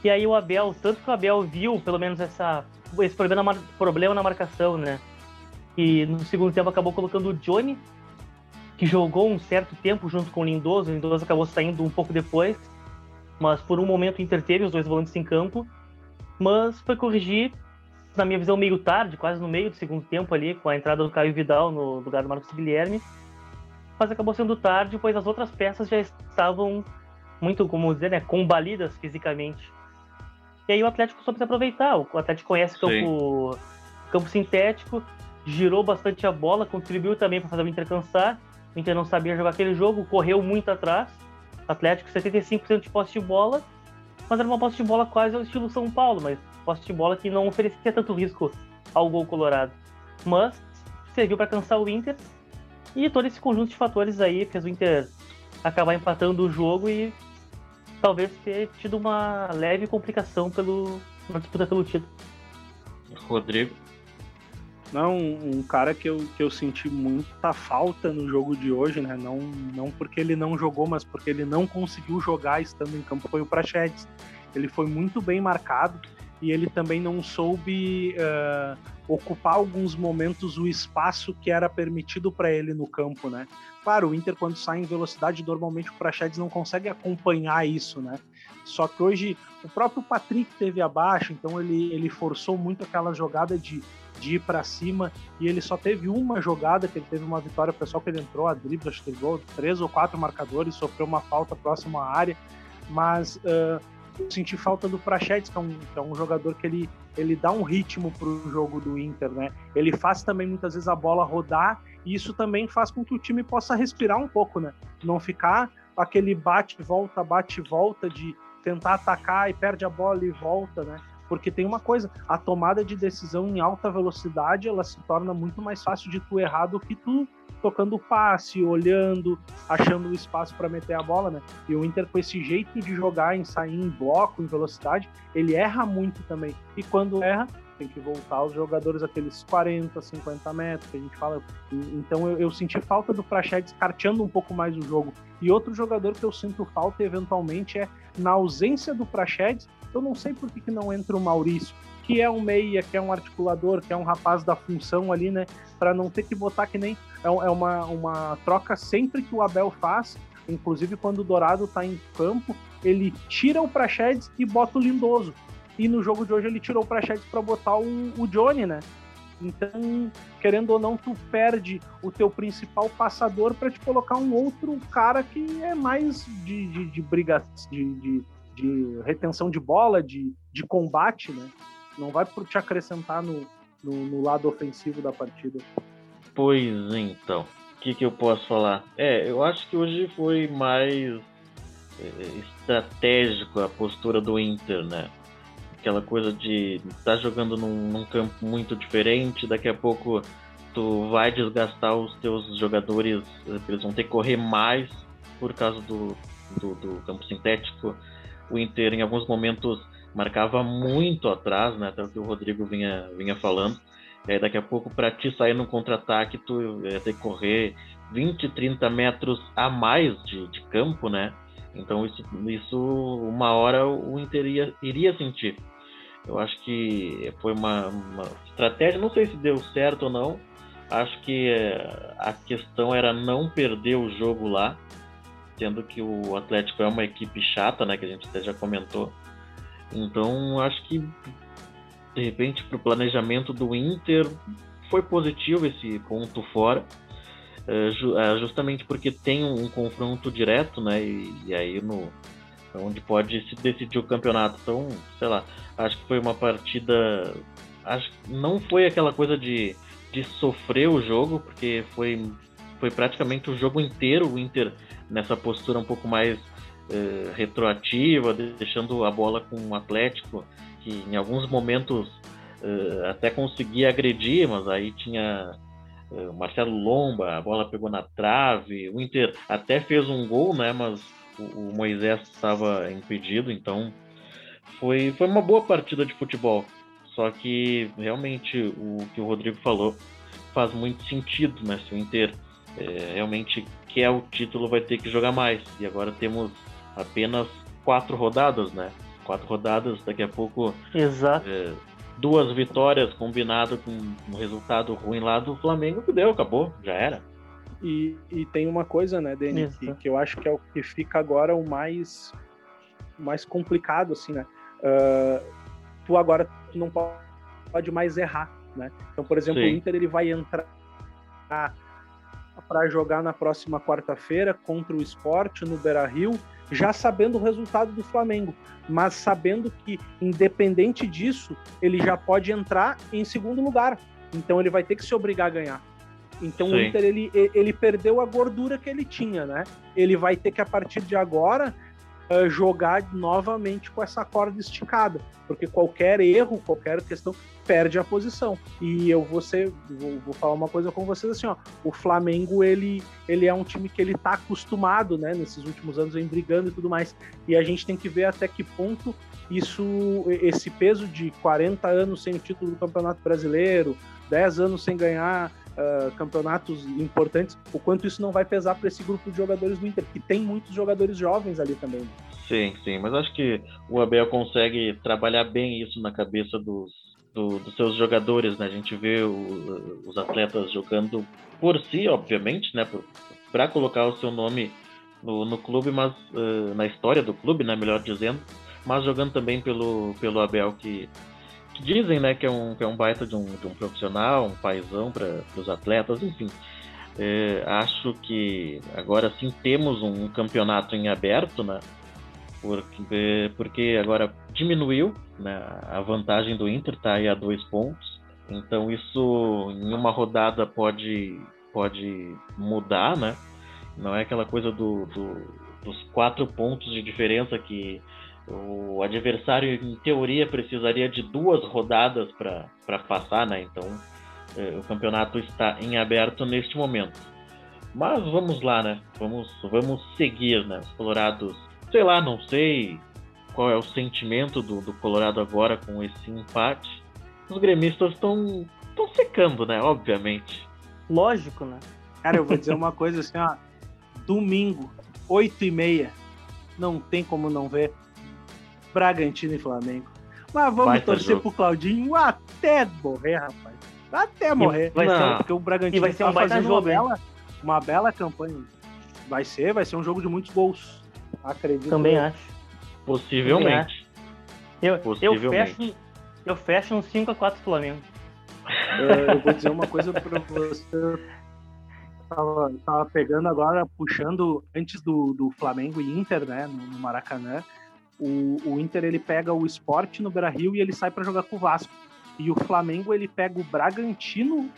E aí o Abel, tanto que o Abel viu pelo menos essa, esse problema, problema na marcação, né? E no segundo tempo acabou colocando o Johnny, que jogou um certo tempo junto com o Lindoso. O Lindoso acabou saindo um pouco depois, mas por um momento o Inter teve os dois volantes em campo, mas foi corrigir, na minha visão, meio tarde, quase no meio do segundo tempo ali, com a entrada do Caio Vidal no lugar do Marcos Guilherme. Mas acabou sendo tarde, pois as outras peças já estavam muito, como dizer, né, combalidas fisicamente. E aí o Atlético soube se aproveitar. O Atlético conhece campo, campo sintético, girou bastante a bola, contribuiu também para fazer o Inter cansar. O Inter não sabia jogar aquele jogo, correu muito atrás. Atlético 75% de posse de bola, mas era uma posse de bola quase ao estilo São Paulo, mas posse de bola que não oferecia tanto risco ao gol colorado. Mas serviu para cansar o Inter e todo esse conjunto de fatores aí fez o Inter acabar empatando o jogo e talvez ter tido uma leve complicação pelo, na disputa pelo título. Rodrigo. Não, um cara que eu, que eu senti muita falta no jogo de hoje, né? Não, não porque ele não jogou, mas porque ele não conseguiu jogar estando em campo, foi o Prachedes. Ele foi muito bem marcado e ele também não soube uh, ocupar alguns momentos o espaço que era permitido para ele no campo, né? Claro, o Inter quando sai em velocidade, normalmente o Prachedes não consegue acompanhar isso, né? Só que hoje o próprio Patrick teve abaixo, então ele, ele forçou muito aquela jogada de de ir para cima e ele só teve uma jogada que ele teve uma vitória pessoal que ele entrou a drible, acho que ele gol três ou quatro marcadores, sofreu uma falta próxima à área, mas uh, eu senti falta do Prachetes, que, é um, que é um jogador que ele, ele dá um ritmo para o jogo do Inter, né? Ele faz também muitas vezes a bola rodar e isso também faz com que o time possa respirar um pouco, né? Não ficar aquele bate-volta, bate-volta de tentar atacar e perde a bola e volta, né? Porque tem uma coisa, a tomada de decisão em alta velocidade, ela se torna muito mais fácil de tu errar do que tu tocando o passe, olhando, achando o espaço para meter a bola, né? E o Inter com esse jeito de jogar, em sair em bloco, em velocidade, ele erra muito também. E quando erra, tem que voltar os jogadores aqueles 40, 50 metros que a gente fala. Então eu, eu senti falta do Prachedes carteando um pouco mais o jogo. E outro jogador que eu sinto falta eventualmente é na ausência do Prachedes, eu não sei por que, que não entra o Maurício, que é um meia, que é um articulador, que é um rapaz da função ali, né? Para não ter que botar que nem. É, é uma, uma troca sempre que o Abel faz, inclusive quando o Dourado tá em campo, ele tira o Prachedes e bota o Lindoso. E no jogo de hoje ele tirou o Prachedes para botar o, o Johnny, né? Então, querendo ou não, tu perde o teu principal passador para te colocar um outro cara que é mais de, de, de briga, de, de, de retenção de bola, de, de combate, né? Não vai te acrescentar no, no, no lado ofensivo da partida. Pois então, o que, que eu posso falar? É, eu acho que hoje foi mais é, estratégico a postura do Inter, né? Aquela coisa de estar tá jogando num, num, campo muito diferente, daqui a pouco tu vai desgastar os teus jogadores, eles vão ter que correr mais por causa do, do, do campo sintético o Inter em alguns momentos marcava muito atrás, né? Até o que o Rodrigo vinha, vinha falando. E aí daqui a pouco, para ti sair no contra-ataque, tu ia ter que correr 20, 30 metros a mais de, de campo, né? Então isso, isso uma hora o Inter ia, iria sentir. Eu acho que foi uma, uma, estratégia, não sei se deu certo ou não. Acho que é, a questão era não perder o jogo lá, sendo que o Atlético é uma equipe chata, né, que a gente até já comentou. Então, acho que de repente para o planejamento do Inter foi positivo esse ponto fora, é, é, justamente porque tem um, confronto direto, né, e, aí no onde pode se decidir o campeonato. Então, sei lá, acho que foi uma partida, acho não foi aquela coisa de, de sofrer o jogo, porque foi foi praticamente o jogo inteiro o Inter nessa postura um pouco mais uh, retroativa, deixando a bola com o Atlético, que em alguns momentos uh, até conseguia agredir, mas aí tinha uh, Marcelo Lomba, a bola pegou na trave, o Inter até fez um gol, né, mas o, o Moisés estava impedido, então foi, foi uma boa partida de futebol. Só que realmente o que o Rodrigo falou faz muito sentido, né? Se o Inter é, realmente quer o título vai ter que jogar mais. E agora temos apenas quatro rodadas, né? Quatro rodadas, daqui a pouco. Exato. É, duas vitórias combinado com um resultado ruim lá do Flamengo, que deu, acabou, já era. E, e tem uma coisa, né, Dani, que, que, eu acho que é o que fica agora o mais, mais complicado, assim, né? Uh, tu agora não pode mais errar, né? Então, por exemplo, Sim. o Inter ele vai entrar para jogar na próxima quarta-feira contra o Sport no Beira-Rio, já sabendo o resultado do Flamengo, mas sabendo que independente disso, ele já pode entrar em segundo lugar. Então ele vai ter que se obrigar a ganhar. Então Sim. o Inter ele, ele perdeu a gordura que ele tinha, né? Ele vai ter que a partir de agora uh, jogar novamente com essa corda esticada, porque qualquer erro, qualquer questão perde a posição. E eu vou ser, vou, vou, falar uma coisa com vocês assim, ó, o Flamengo ele, ele é um time que ele tá acostumado, né, nesses últimos anos em brigando e tudo mais. E a gente tem que ver até que ponto isso esse peso de 40 anos sem o título do Campeonato Brasileiro, 10 anos sem ganhar uh, campeonatos importantes, o quanto isso não vai pesar para esse grupo de jogadores do Inter, que tem muitos jogadores jovens ali também. Sim, sim, mas acho que o Abel consegue trabalhar bem isso na cabeça dos, do, dos seus jogadores, né? A gente vê o, os atletas jogando por si, obviamente, né? Para colocar o seu nome no, no clube, mas uh, na história do clube, né? Melhor dizendo, mas jogando também pelo, pelo Abel que que dizem né, que, é um, que é um baita de um, de um profissional, um paizão para os atletas, enfim. É, acho que agora sim temos um campeonato em aberto, né? Porque, porque agora diminuiu né, a vantagem do Inter, tá aí a dois pontos. Então isso em uma rodada pode, pode mudar, né? Não é aquela coisa do, do dos quatro pontos de diferença que o adversário, em teoria, precisaria de duas rodadas para passar, né? Então, eh, o campeonato está em aberto neste momento. Mas vamos lá, né? Vamos, vamos seguir, né? Os Colorados, sei lá, não sei qual é o sentimento do, do Colorado agora com esse empate. Os gremistas estão secando, né? Obviamente. Lógico, né? Cara, eu vou dizer uma coisa assim, ó. Domingo, 8 e meia. Não tem como não ver. Bragantino e Flamengo. Mas vamos Vai torcer jogo. pro Claudinho até morrer, rapaz. Até morrer. Vai ser, porque o Bragantino e vai ser um tá fazendo jogo, uma bela, uma bela campanha. Vai ser, vai ser um jogo de muitos gols. Acredito. Também eu. acho. Possivelmente. Eu, Possivelmente. eu fecho, eu fecho um 5x4 Flamengo. É, eu vou dizer uma coisa pra você. Tava, tava pegando agora, puxando antes do, do Flamengo e Inter, né, no, no Maracanã o, o Inter ele pega o Sport no Beira-Rio e ele sai para jogar com o Vasco. E o Flamengo ele pega o Bragantino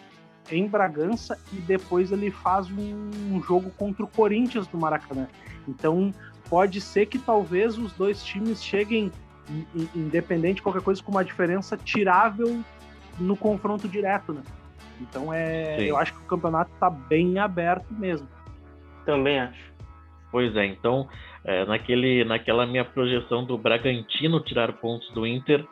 em Bragança e depois ele faz um, um jogo contra o Corinthians no Maracanã. Então pode ser que talvez os dois times cheguem independente de qualquer coisa com uma diferença tirável no confronto direto, né? Então é, Sim. eu acho que o campeonato está bem aberto mesmo. Também acho. Pois é, então é, naquele, naquela minha projeção do Bragantino tirar pontos do Inter,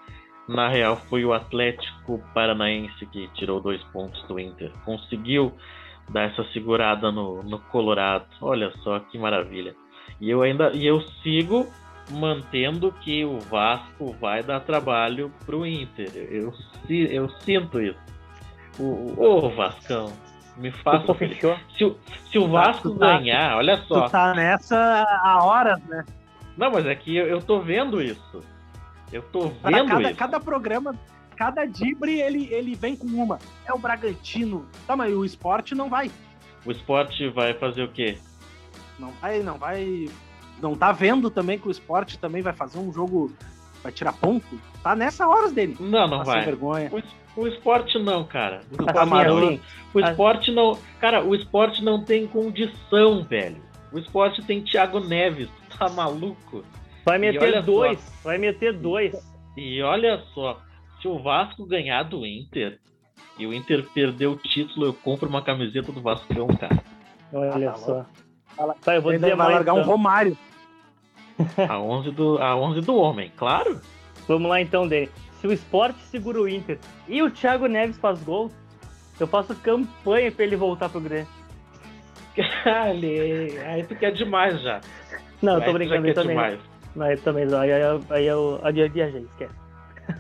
na real foi o Atlético Paranaense que tirou dois pontos do Inter. Conseguiu dar essa segurada no, no Colorado. Olha só que maravilha. E eu ainda e eu sigo mantendo que o Vasco vai dar trabalho pro Inter. Eu, eu sinto isso. O, o Vascão, me faça fechou. Se, o, se o Vasco tá, ganhar, olha só. Tu tá nessa há horas, né? Não, mas é que eu, eu tô vendo isso. Eu tô vendo cada, isso. Cada programa, cada dibre, ele, ele vem com uma. É o Bragantino. Tá, mas o esporte não vai. O esporte vai fazer o quê? Não vai, não vai. Não tá vendo também que o esporte também vai fazer um jogo. Vai tirar ponto? Tá nessa horas dele. Não, não tá vai. Sem vergonha. O, o esporte não, cara. O esporte, não, o esporte não. Cara, o esporte não tem condição, velho. O esporte tem Thiago Neves, [laughs] tá maluco? Vai meter dois, só, vai meter dois. E olha só, se o Vasco ganhar do Inter e o Inter perder o título, eu compro uma camiseta do Vascão, cara. Olha ah, tá só. Tá, eu vou dizer vai largar então. um Romário. A 11 do, a 11 do homem, claro. Vamos lá então, Dani se o esporte segura o Inter e o Thiago Neves faz gol, eu faço campanha para ele voltar pro Grêmio. Ali, aí tu quer demais já. Não, aí tô brincando, aí também. Demais. Não, aí também, aí, aí, aí eu, aí eu viajei, esquece.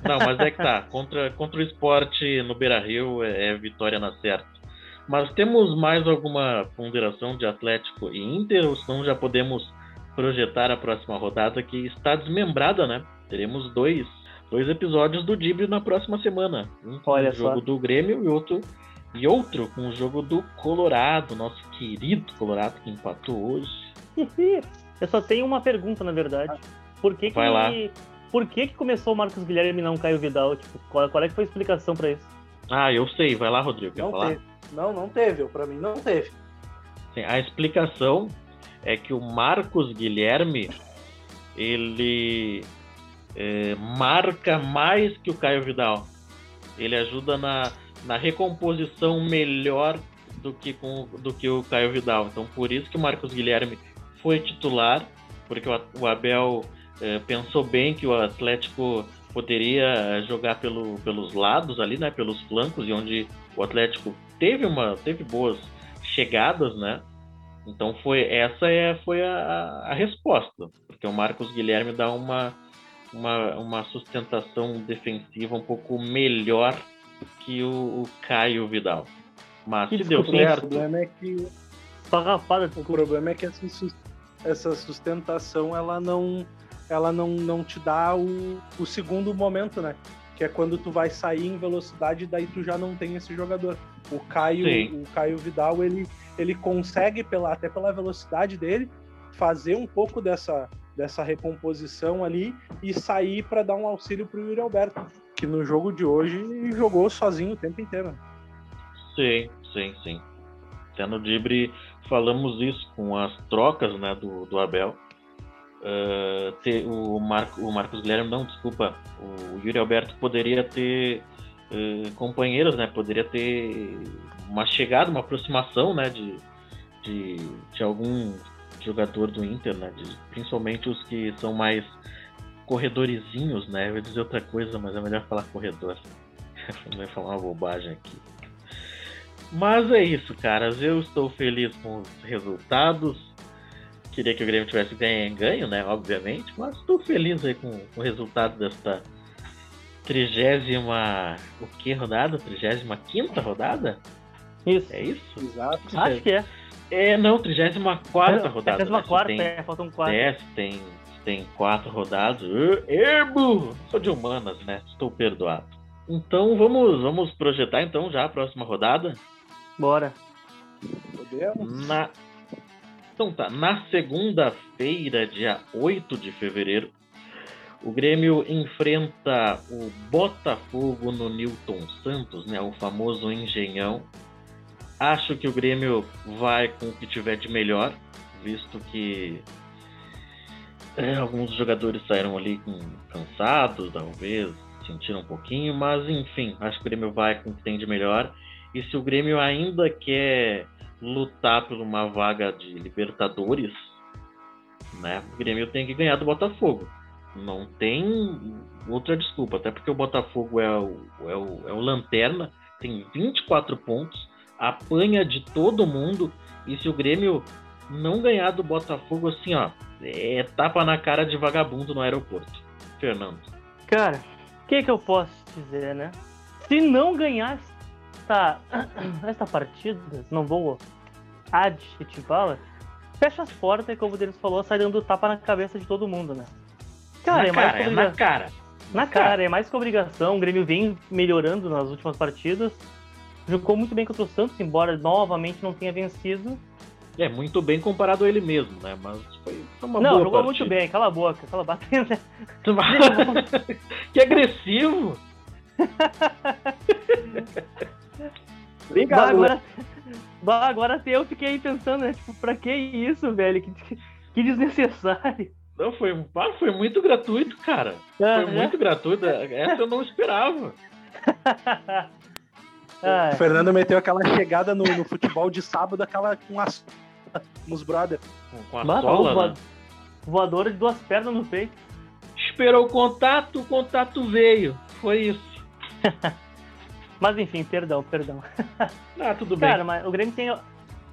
Não, mas é que tá. [laughs] Contra, contra o esporte no Beira Rio é, é vitória na certa. Mas temos mais alguma ponderação de Atlético e Inter, ou senão já podemos projetar a próxima rodada que está desmembrada, né? Teremos dois, dois episódios do Dibrio na próxima semana. Um com Olha o jogo só. do Grêmio e outro, e outro com o jogo do Colorado, nosso querido Colorado que empatou hoje. [laughs] Eu só tenho uma pergunta, na verdade. Por que, que Vai lá. Por que, que começou o Marcos Guilherme e não Caio Vidal? Tipo, qual, qual é que foi a explicação para isso? Ah, eu sei. Vai lá, Rodrigo. Quer não falar? Teve. Não, não teve. Para mim, não teve. Sim, a explicação é que o Marcos Guilherme ele é, marca mais que o Caio Vidal. Ele ajuda na, na recomposição melhor do que, com, do que o Caio Vidal. Então, por isso que o Marcos Guilherme foi titular, porque o, o Abel é, pensou bem que o Atlético poderia jogar pelo, pelos lados ali, né, pelos flancos, e onde o Atlético teve uma teve boas chegadas, né? Então foi essa é foi a, a resposta, porque o Marcos Guilherme dá uma, uma, uma sustentação defensiva um pouco melhor que o, o Caio Vidal. Mas que se deu certo. O problema é que o problema é que essa, essa sustentação ela não ela não, não te dá o, o segundo momento, né? Que é quando tu vai sair em velocidade, daí tu já não tem esse jogador. O Caio, o Caio Vidal, ele, ele consegue, pela, até pela velocidade dele, fazer um pouco dessa, dessa recomposição ali e sair para dar um auxílio pro Yuri Alberto, que no jogo de hoje jogou sozinho o tempo inteiro. Sim, sim, sim. Até no Dibre falamos isso com as trocas né, do, do Abel uh, ter, o, Marco, o Marcos Guilherme, não, desculpa, o Yuri Alberto poderia ter uh, companheiros, né? Poderia ter uma chegada, uma aproximação, né? De, de, de algum jogador do Inter, né? De, principalmente os que são mais corredorizinhos, né? Eu ia dizer outra coisa, mas é melhor falar corredor. Não [laughs] vai falar uma bobagem aqui. Mas é isso, caras. Eu estou feliz com os resultados queria que o Grêmio tivesse ganho, ganho né? Obviamente, mas estou feliz aí com, com, o resultado desta trigésima. O que rodada? Trigésima quinta rodada? Isso. É isso? Exato. Acho que é. É, não, 34 rodada. 34, né? é, faltam quatro. É, tem, tem quatro rodadas. Erbo! Sou de humanas, né? Estou perdoado. Então vamos, vamos projetar então já a próxima rodada. Bora. Podemos. Na então tá, na segunda-feira, dia 8 de fevereiro, o Grêmio enfrenta o Botafogo no Newton Santos, né, o famoso Engenhão. Acho que o Grêmio vai com o que tiver de melhor, visto que é, alguns jogadores saíram ali cansados, talvez, sentiram um pouquinho, mas enfim, acho que o Grêmio vai com o que tem de melhor. E se o Grêmio ainda quer lutar por uma vaga de Libertadores, né? O Grêmio tem que ganhar do Botafogo. Não tem outra desculpa, até porque o Botafogo é o, é o, é o lanterna, tem 24 pontos, apanha de todo mundo, e se o Grêmio não ganhar do Botafogo, assim, ó, é tapa na cara de vagabundo no aeroporto. Fernando. Cara, o que, que eu posso dizer, né? Se não ganhar esta, [clears throat] esta partida, não vou adjetivá-la, fecha as portas e, como o Denis falou, sai dando tapa na cabeça de todo mundo, né? Cara, na é mais cara, é na cara. Na cara, cara, é mais que obrigação. O Grêmio vem melhorando nas últimas partidas. Jogou muito bem contra o Santos, embora novamente não tenha vencido. É, muito bem comparado a ele mesmo, né? Mas foi, foi uma não, boa jogou partida. muito bem, cala a boca, cala a boca. [laughs] que agressivo! Obrigado. Agora, agora eu fiquei pensando, né? Tipo, pra que isso, velho? Que, que desnecessário. Não, foi, foi muito gratuito, cara. Foi muito gratuito. Essa eu não esperava. [laughs] o Fernando meteu aquela chegada no, no, futebol de sábado, aquela com as nos brother. Com a Mano, sola, né? Voadora de duas pernas no peito. Esperou o contato, o contato veio. Foi isso. [laughs] Mas enfim, perdão, perdão. [laughs] Ah, tudo bem. Cara, mas o Grêmio tem.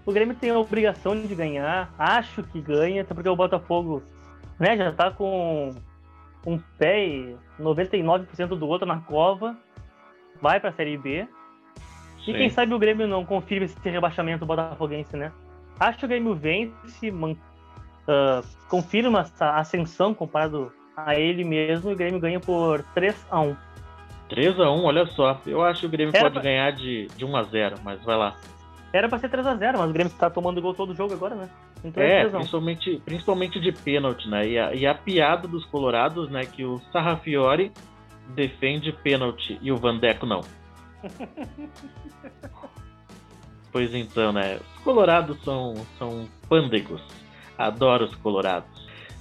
O Grêmio tem a obrigação de ganhar. Acho que ganha, até porque o Botafogo né, já tá com um pé e 99% do outro na cova. Vai pra Série B. E quem sabe o Grêmio não confirma esse rebaixamento botafoguense, né? Acho que o Grêmio vence, man, uh, confirma essa ascensão comparado a ele mesmo e o Grêmio ganha por 3 a 1 3 a 1 olha só. Eu acho que o Grêmio Era pode pra... ganhar de, de 1 a 0 mas vai lá. Era pra ser 3 a 0 mas o Grêmio tá tomando gol todo jogo agora, né? Então é, é principalmente, principalmente de pênalti, né? E a, e a piada dos colorados, né? Que o Sarrafiore defende pênalti e o Vandeco não. [laughs] pois então, né? Os colorados são, são pândegos. Adoro os colorados.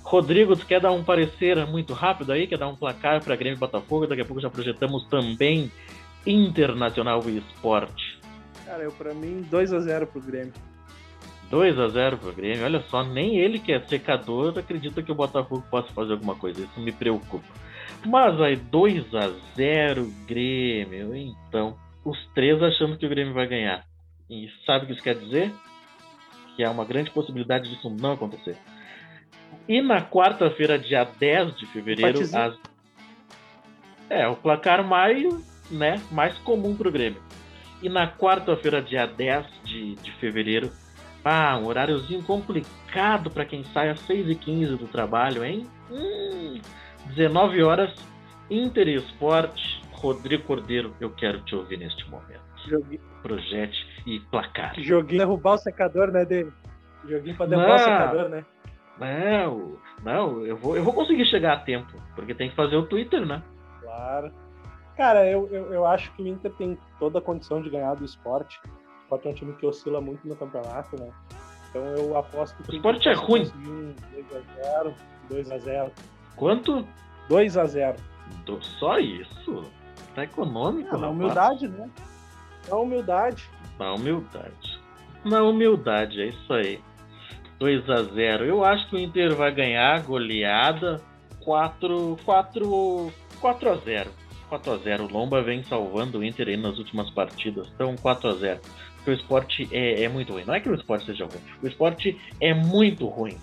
Rodrigo, tu quer dar um parecer muito rápido aí? Quer dar um placar para Grêmio e Botafogo? Daqui a pouco já projetamos também Internacional e Esporte. Cara, eu para mim 2 a 0 pro Grêmio. 2 a 0 pro Grêmio. Olha só, nem ele que é secador acredita que o Botafogo possa fazer alguma coisa. Isso me preocupa. Mas aí 2 a 0 Grêmio. Então, os três achando que o Grêmio vai ganhar. E sabe o que isso quer dizer? Que há uma grande possibilidade disso não acontecer. E na quarta-feira, dia 10 de fevereiro, as... é o placar mais, né, mais comum para o Grêmio. E na quarta-feira, dia 10 de, de fevereiro, ah, um horáriozinho complicado para quem sai às 6h15 do trabalho, hein? Hum, 19 horas, Inter e Esporte. Rodrigo Cordeiro, eu quero te ouvir neste momento. Joguinho. Projete e placar. Joguinho derrubar o secador, né, dele? Joguinho para derrubar o secador, né? Não, não, eu vou, eu vou conseguir chegar a tempo, porque tem que fazer o Twitter, né? Claro. Cara, eu, eu, eu acho que o Inter tem toda a condição de ganhar do esporte. O esporte é um time que oscila muito no campeonato, né? Então eu aposto que o esporte é ruim. Um 2x0, 2x0. Quanto? 2x0. Só isso? Tá econômico, ah, Na humildade, né? Na humildade. Na humildade. Na humildade, é isso aí. 2 a 0 Eu acho que o Inter vai ganhar goleada 4, 4, 4 a 0 4 a 0 O Lomba vem salvando o Inter aí nas últimas partidas. Então 4 a 0 Porque o esporte é, é muito ruim. Não é que o esporte seja ruim. O esporte é muito ruim.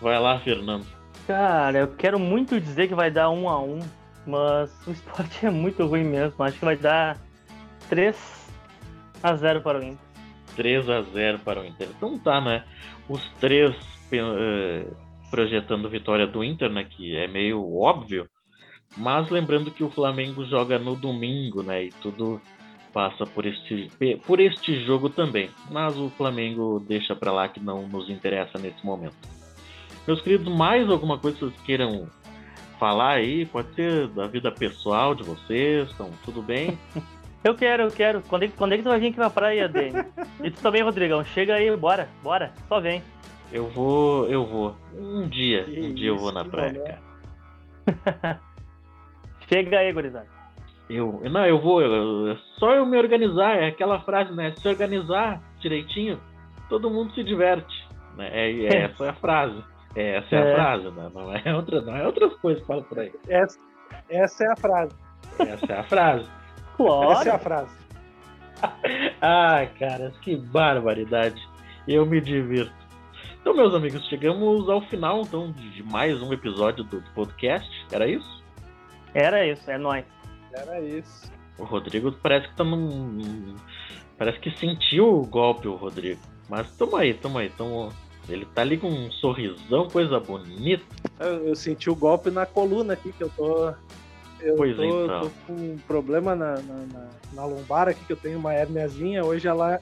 Vai lá, Fernando. Cara, eu quero muito dizer que vai dar 1 a 1 mas o esporte é muito ruim mesmo. Acho que vai dar 3 a 0 para o Inter. 3 a 0 para o Inter. Então tá, né? Os três uh, projetando vitória do Inter, né? Que é meio óbvio. Mas lembrando que o Flamengo joga no domingo, né? E tudo passa por este, por este jogo também. Mas o Flamengo deixa para lá que não nos interessa nesse momento. Meus queridos, mais alguma coisa que vocês queiram falar aí? Pode ser da vida pessoal de vocês, estão tudo bem? [laughs] Eu quero, eu quero. Quando é, quando é que tu vai vir aqui pra praia, Dani? e tu também, Rodrigão. Chega aí, bora, bora. Só vem. Eu vou, eu vou. Um dia, que um isso, dia eu vou na praia, cara. [laughs] Chega aí, gurizada. Eu, não, eu vou. Eu, é só eu me organizar. É aquela frase, né? Se organizar direitinho, todo mundo se diverte. Né? É, é, [laughs] essa é a frase. É, essa é, é, a frase, né? Não é outra, não é outras coisas que falam por aí. Essa, essa é a frase. Essa é a frase. Claro. Essa é a [laughs] frase. Ai, cara, que barbaridade. Eu me divirto. Então, meus amigos, chegamos ao final então, de mais um episódio do podcast. Era isso? Era isso, é nóis. Era isso. O Rodrigo parece que tá num. Parece que sentiu o golpe, o Rodrigo. Mas tamo aí, tamo aí. Tamo... Ele tá ali com um sorrisão, coisa bonita. Eu, eu senti o golpe na coluna aqui, que eu tô eu pois tô, então. tô com um problema na, na, na, na, lombar aqui, que eu tenho uma herniazinha. Hoje ela.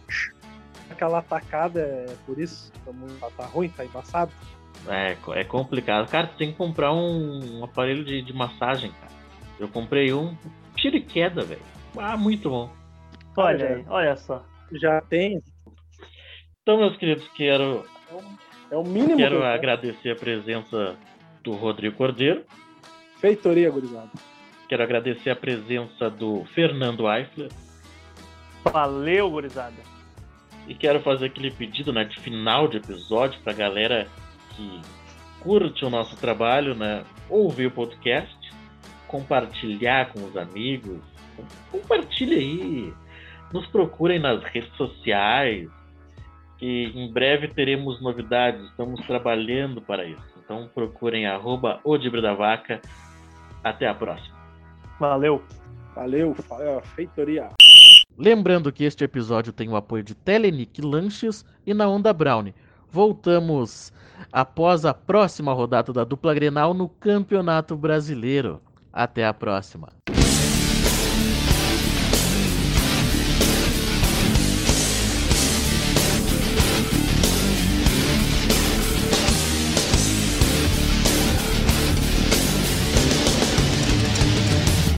Aquela atacada, é por isso. Tá, tá ruim, tá embaçado. É, é complicado. Cara, tu tem que comprar um, um aparelho de, de massagem, cara. Eu comprei um. Tiro e queda, velho. Ah, muito bom. Olha aí, olha só. Já tem. Então, meus queridos, quero. É o mínimo. Quero que agradecer a presença do Rodrigo Cordeiro. Feitoria, gurizada. Quero agradecer a presença do Fernando Eifler. Valeu, gurizada. E quero fazer aquele pedido né, de final de episódio para a galera que curte o nosso trabalho, né, ouvir o podcast, compartilhar com os amigos. Compartilhe aí. Nos procurem nas redes sociais. Que em breve teremos novidades. Estamos trabalhando para isso. Então procurem arroba da Vaca. Até a próxima. Valeu. Valeu, feitoria. Lembrando que este episódio tem o apoio de Telenic Lanches e na Onda Brown. Voltamos após a próxima rodada da dupla Grenal no Campeonato Brasileiro. Até a próxima.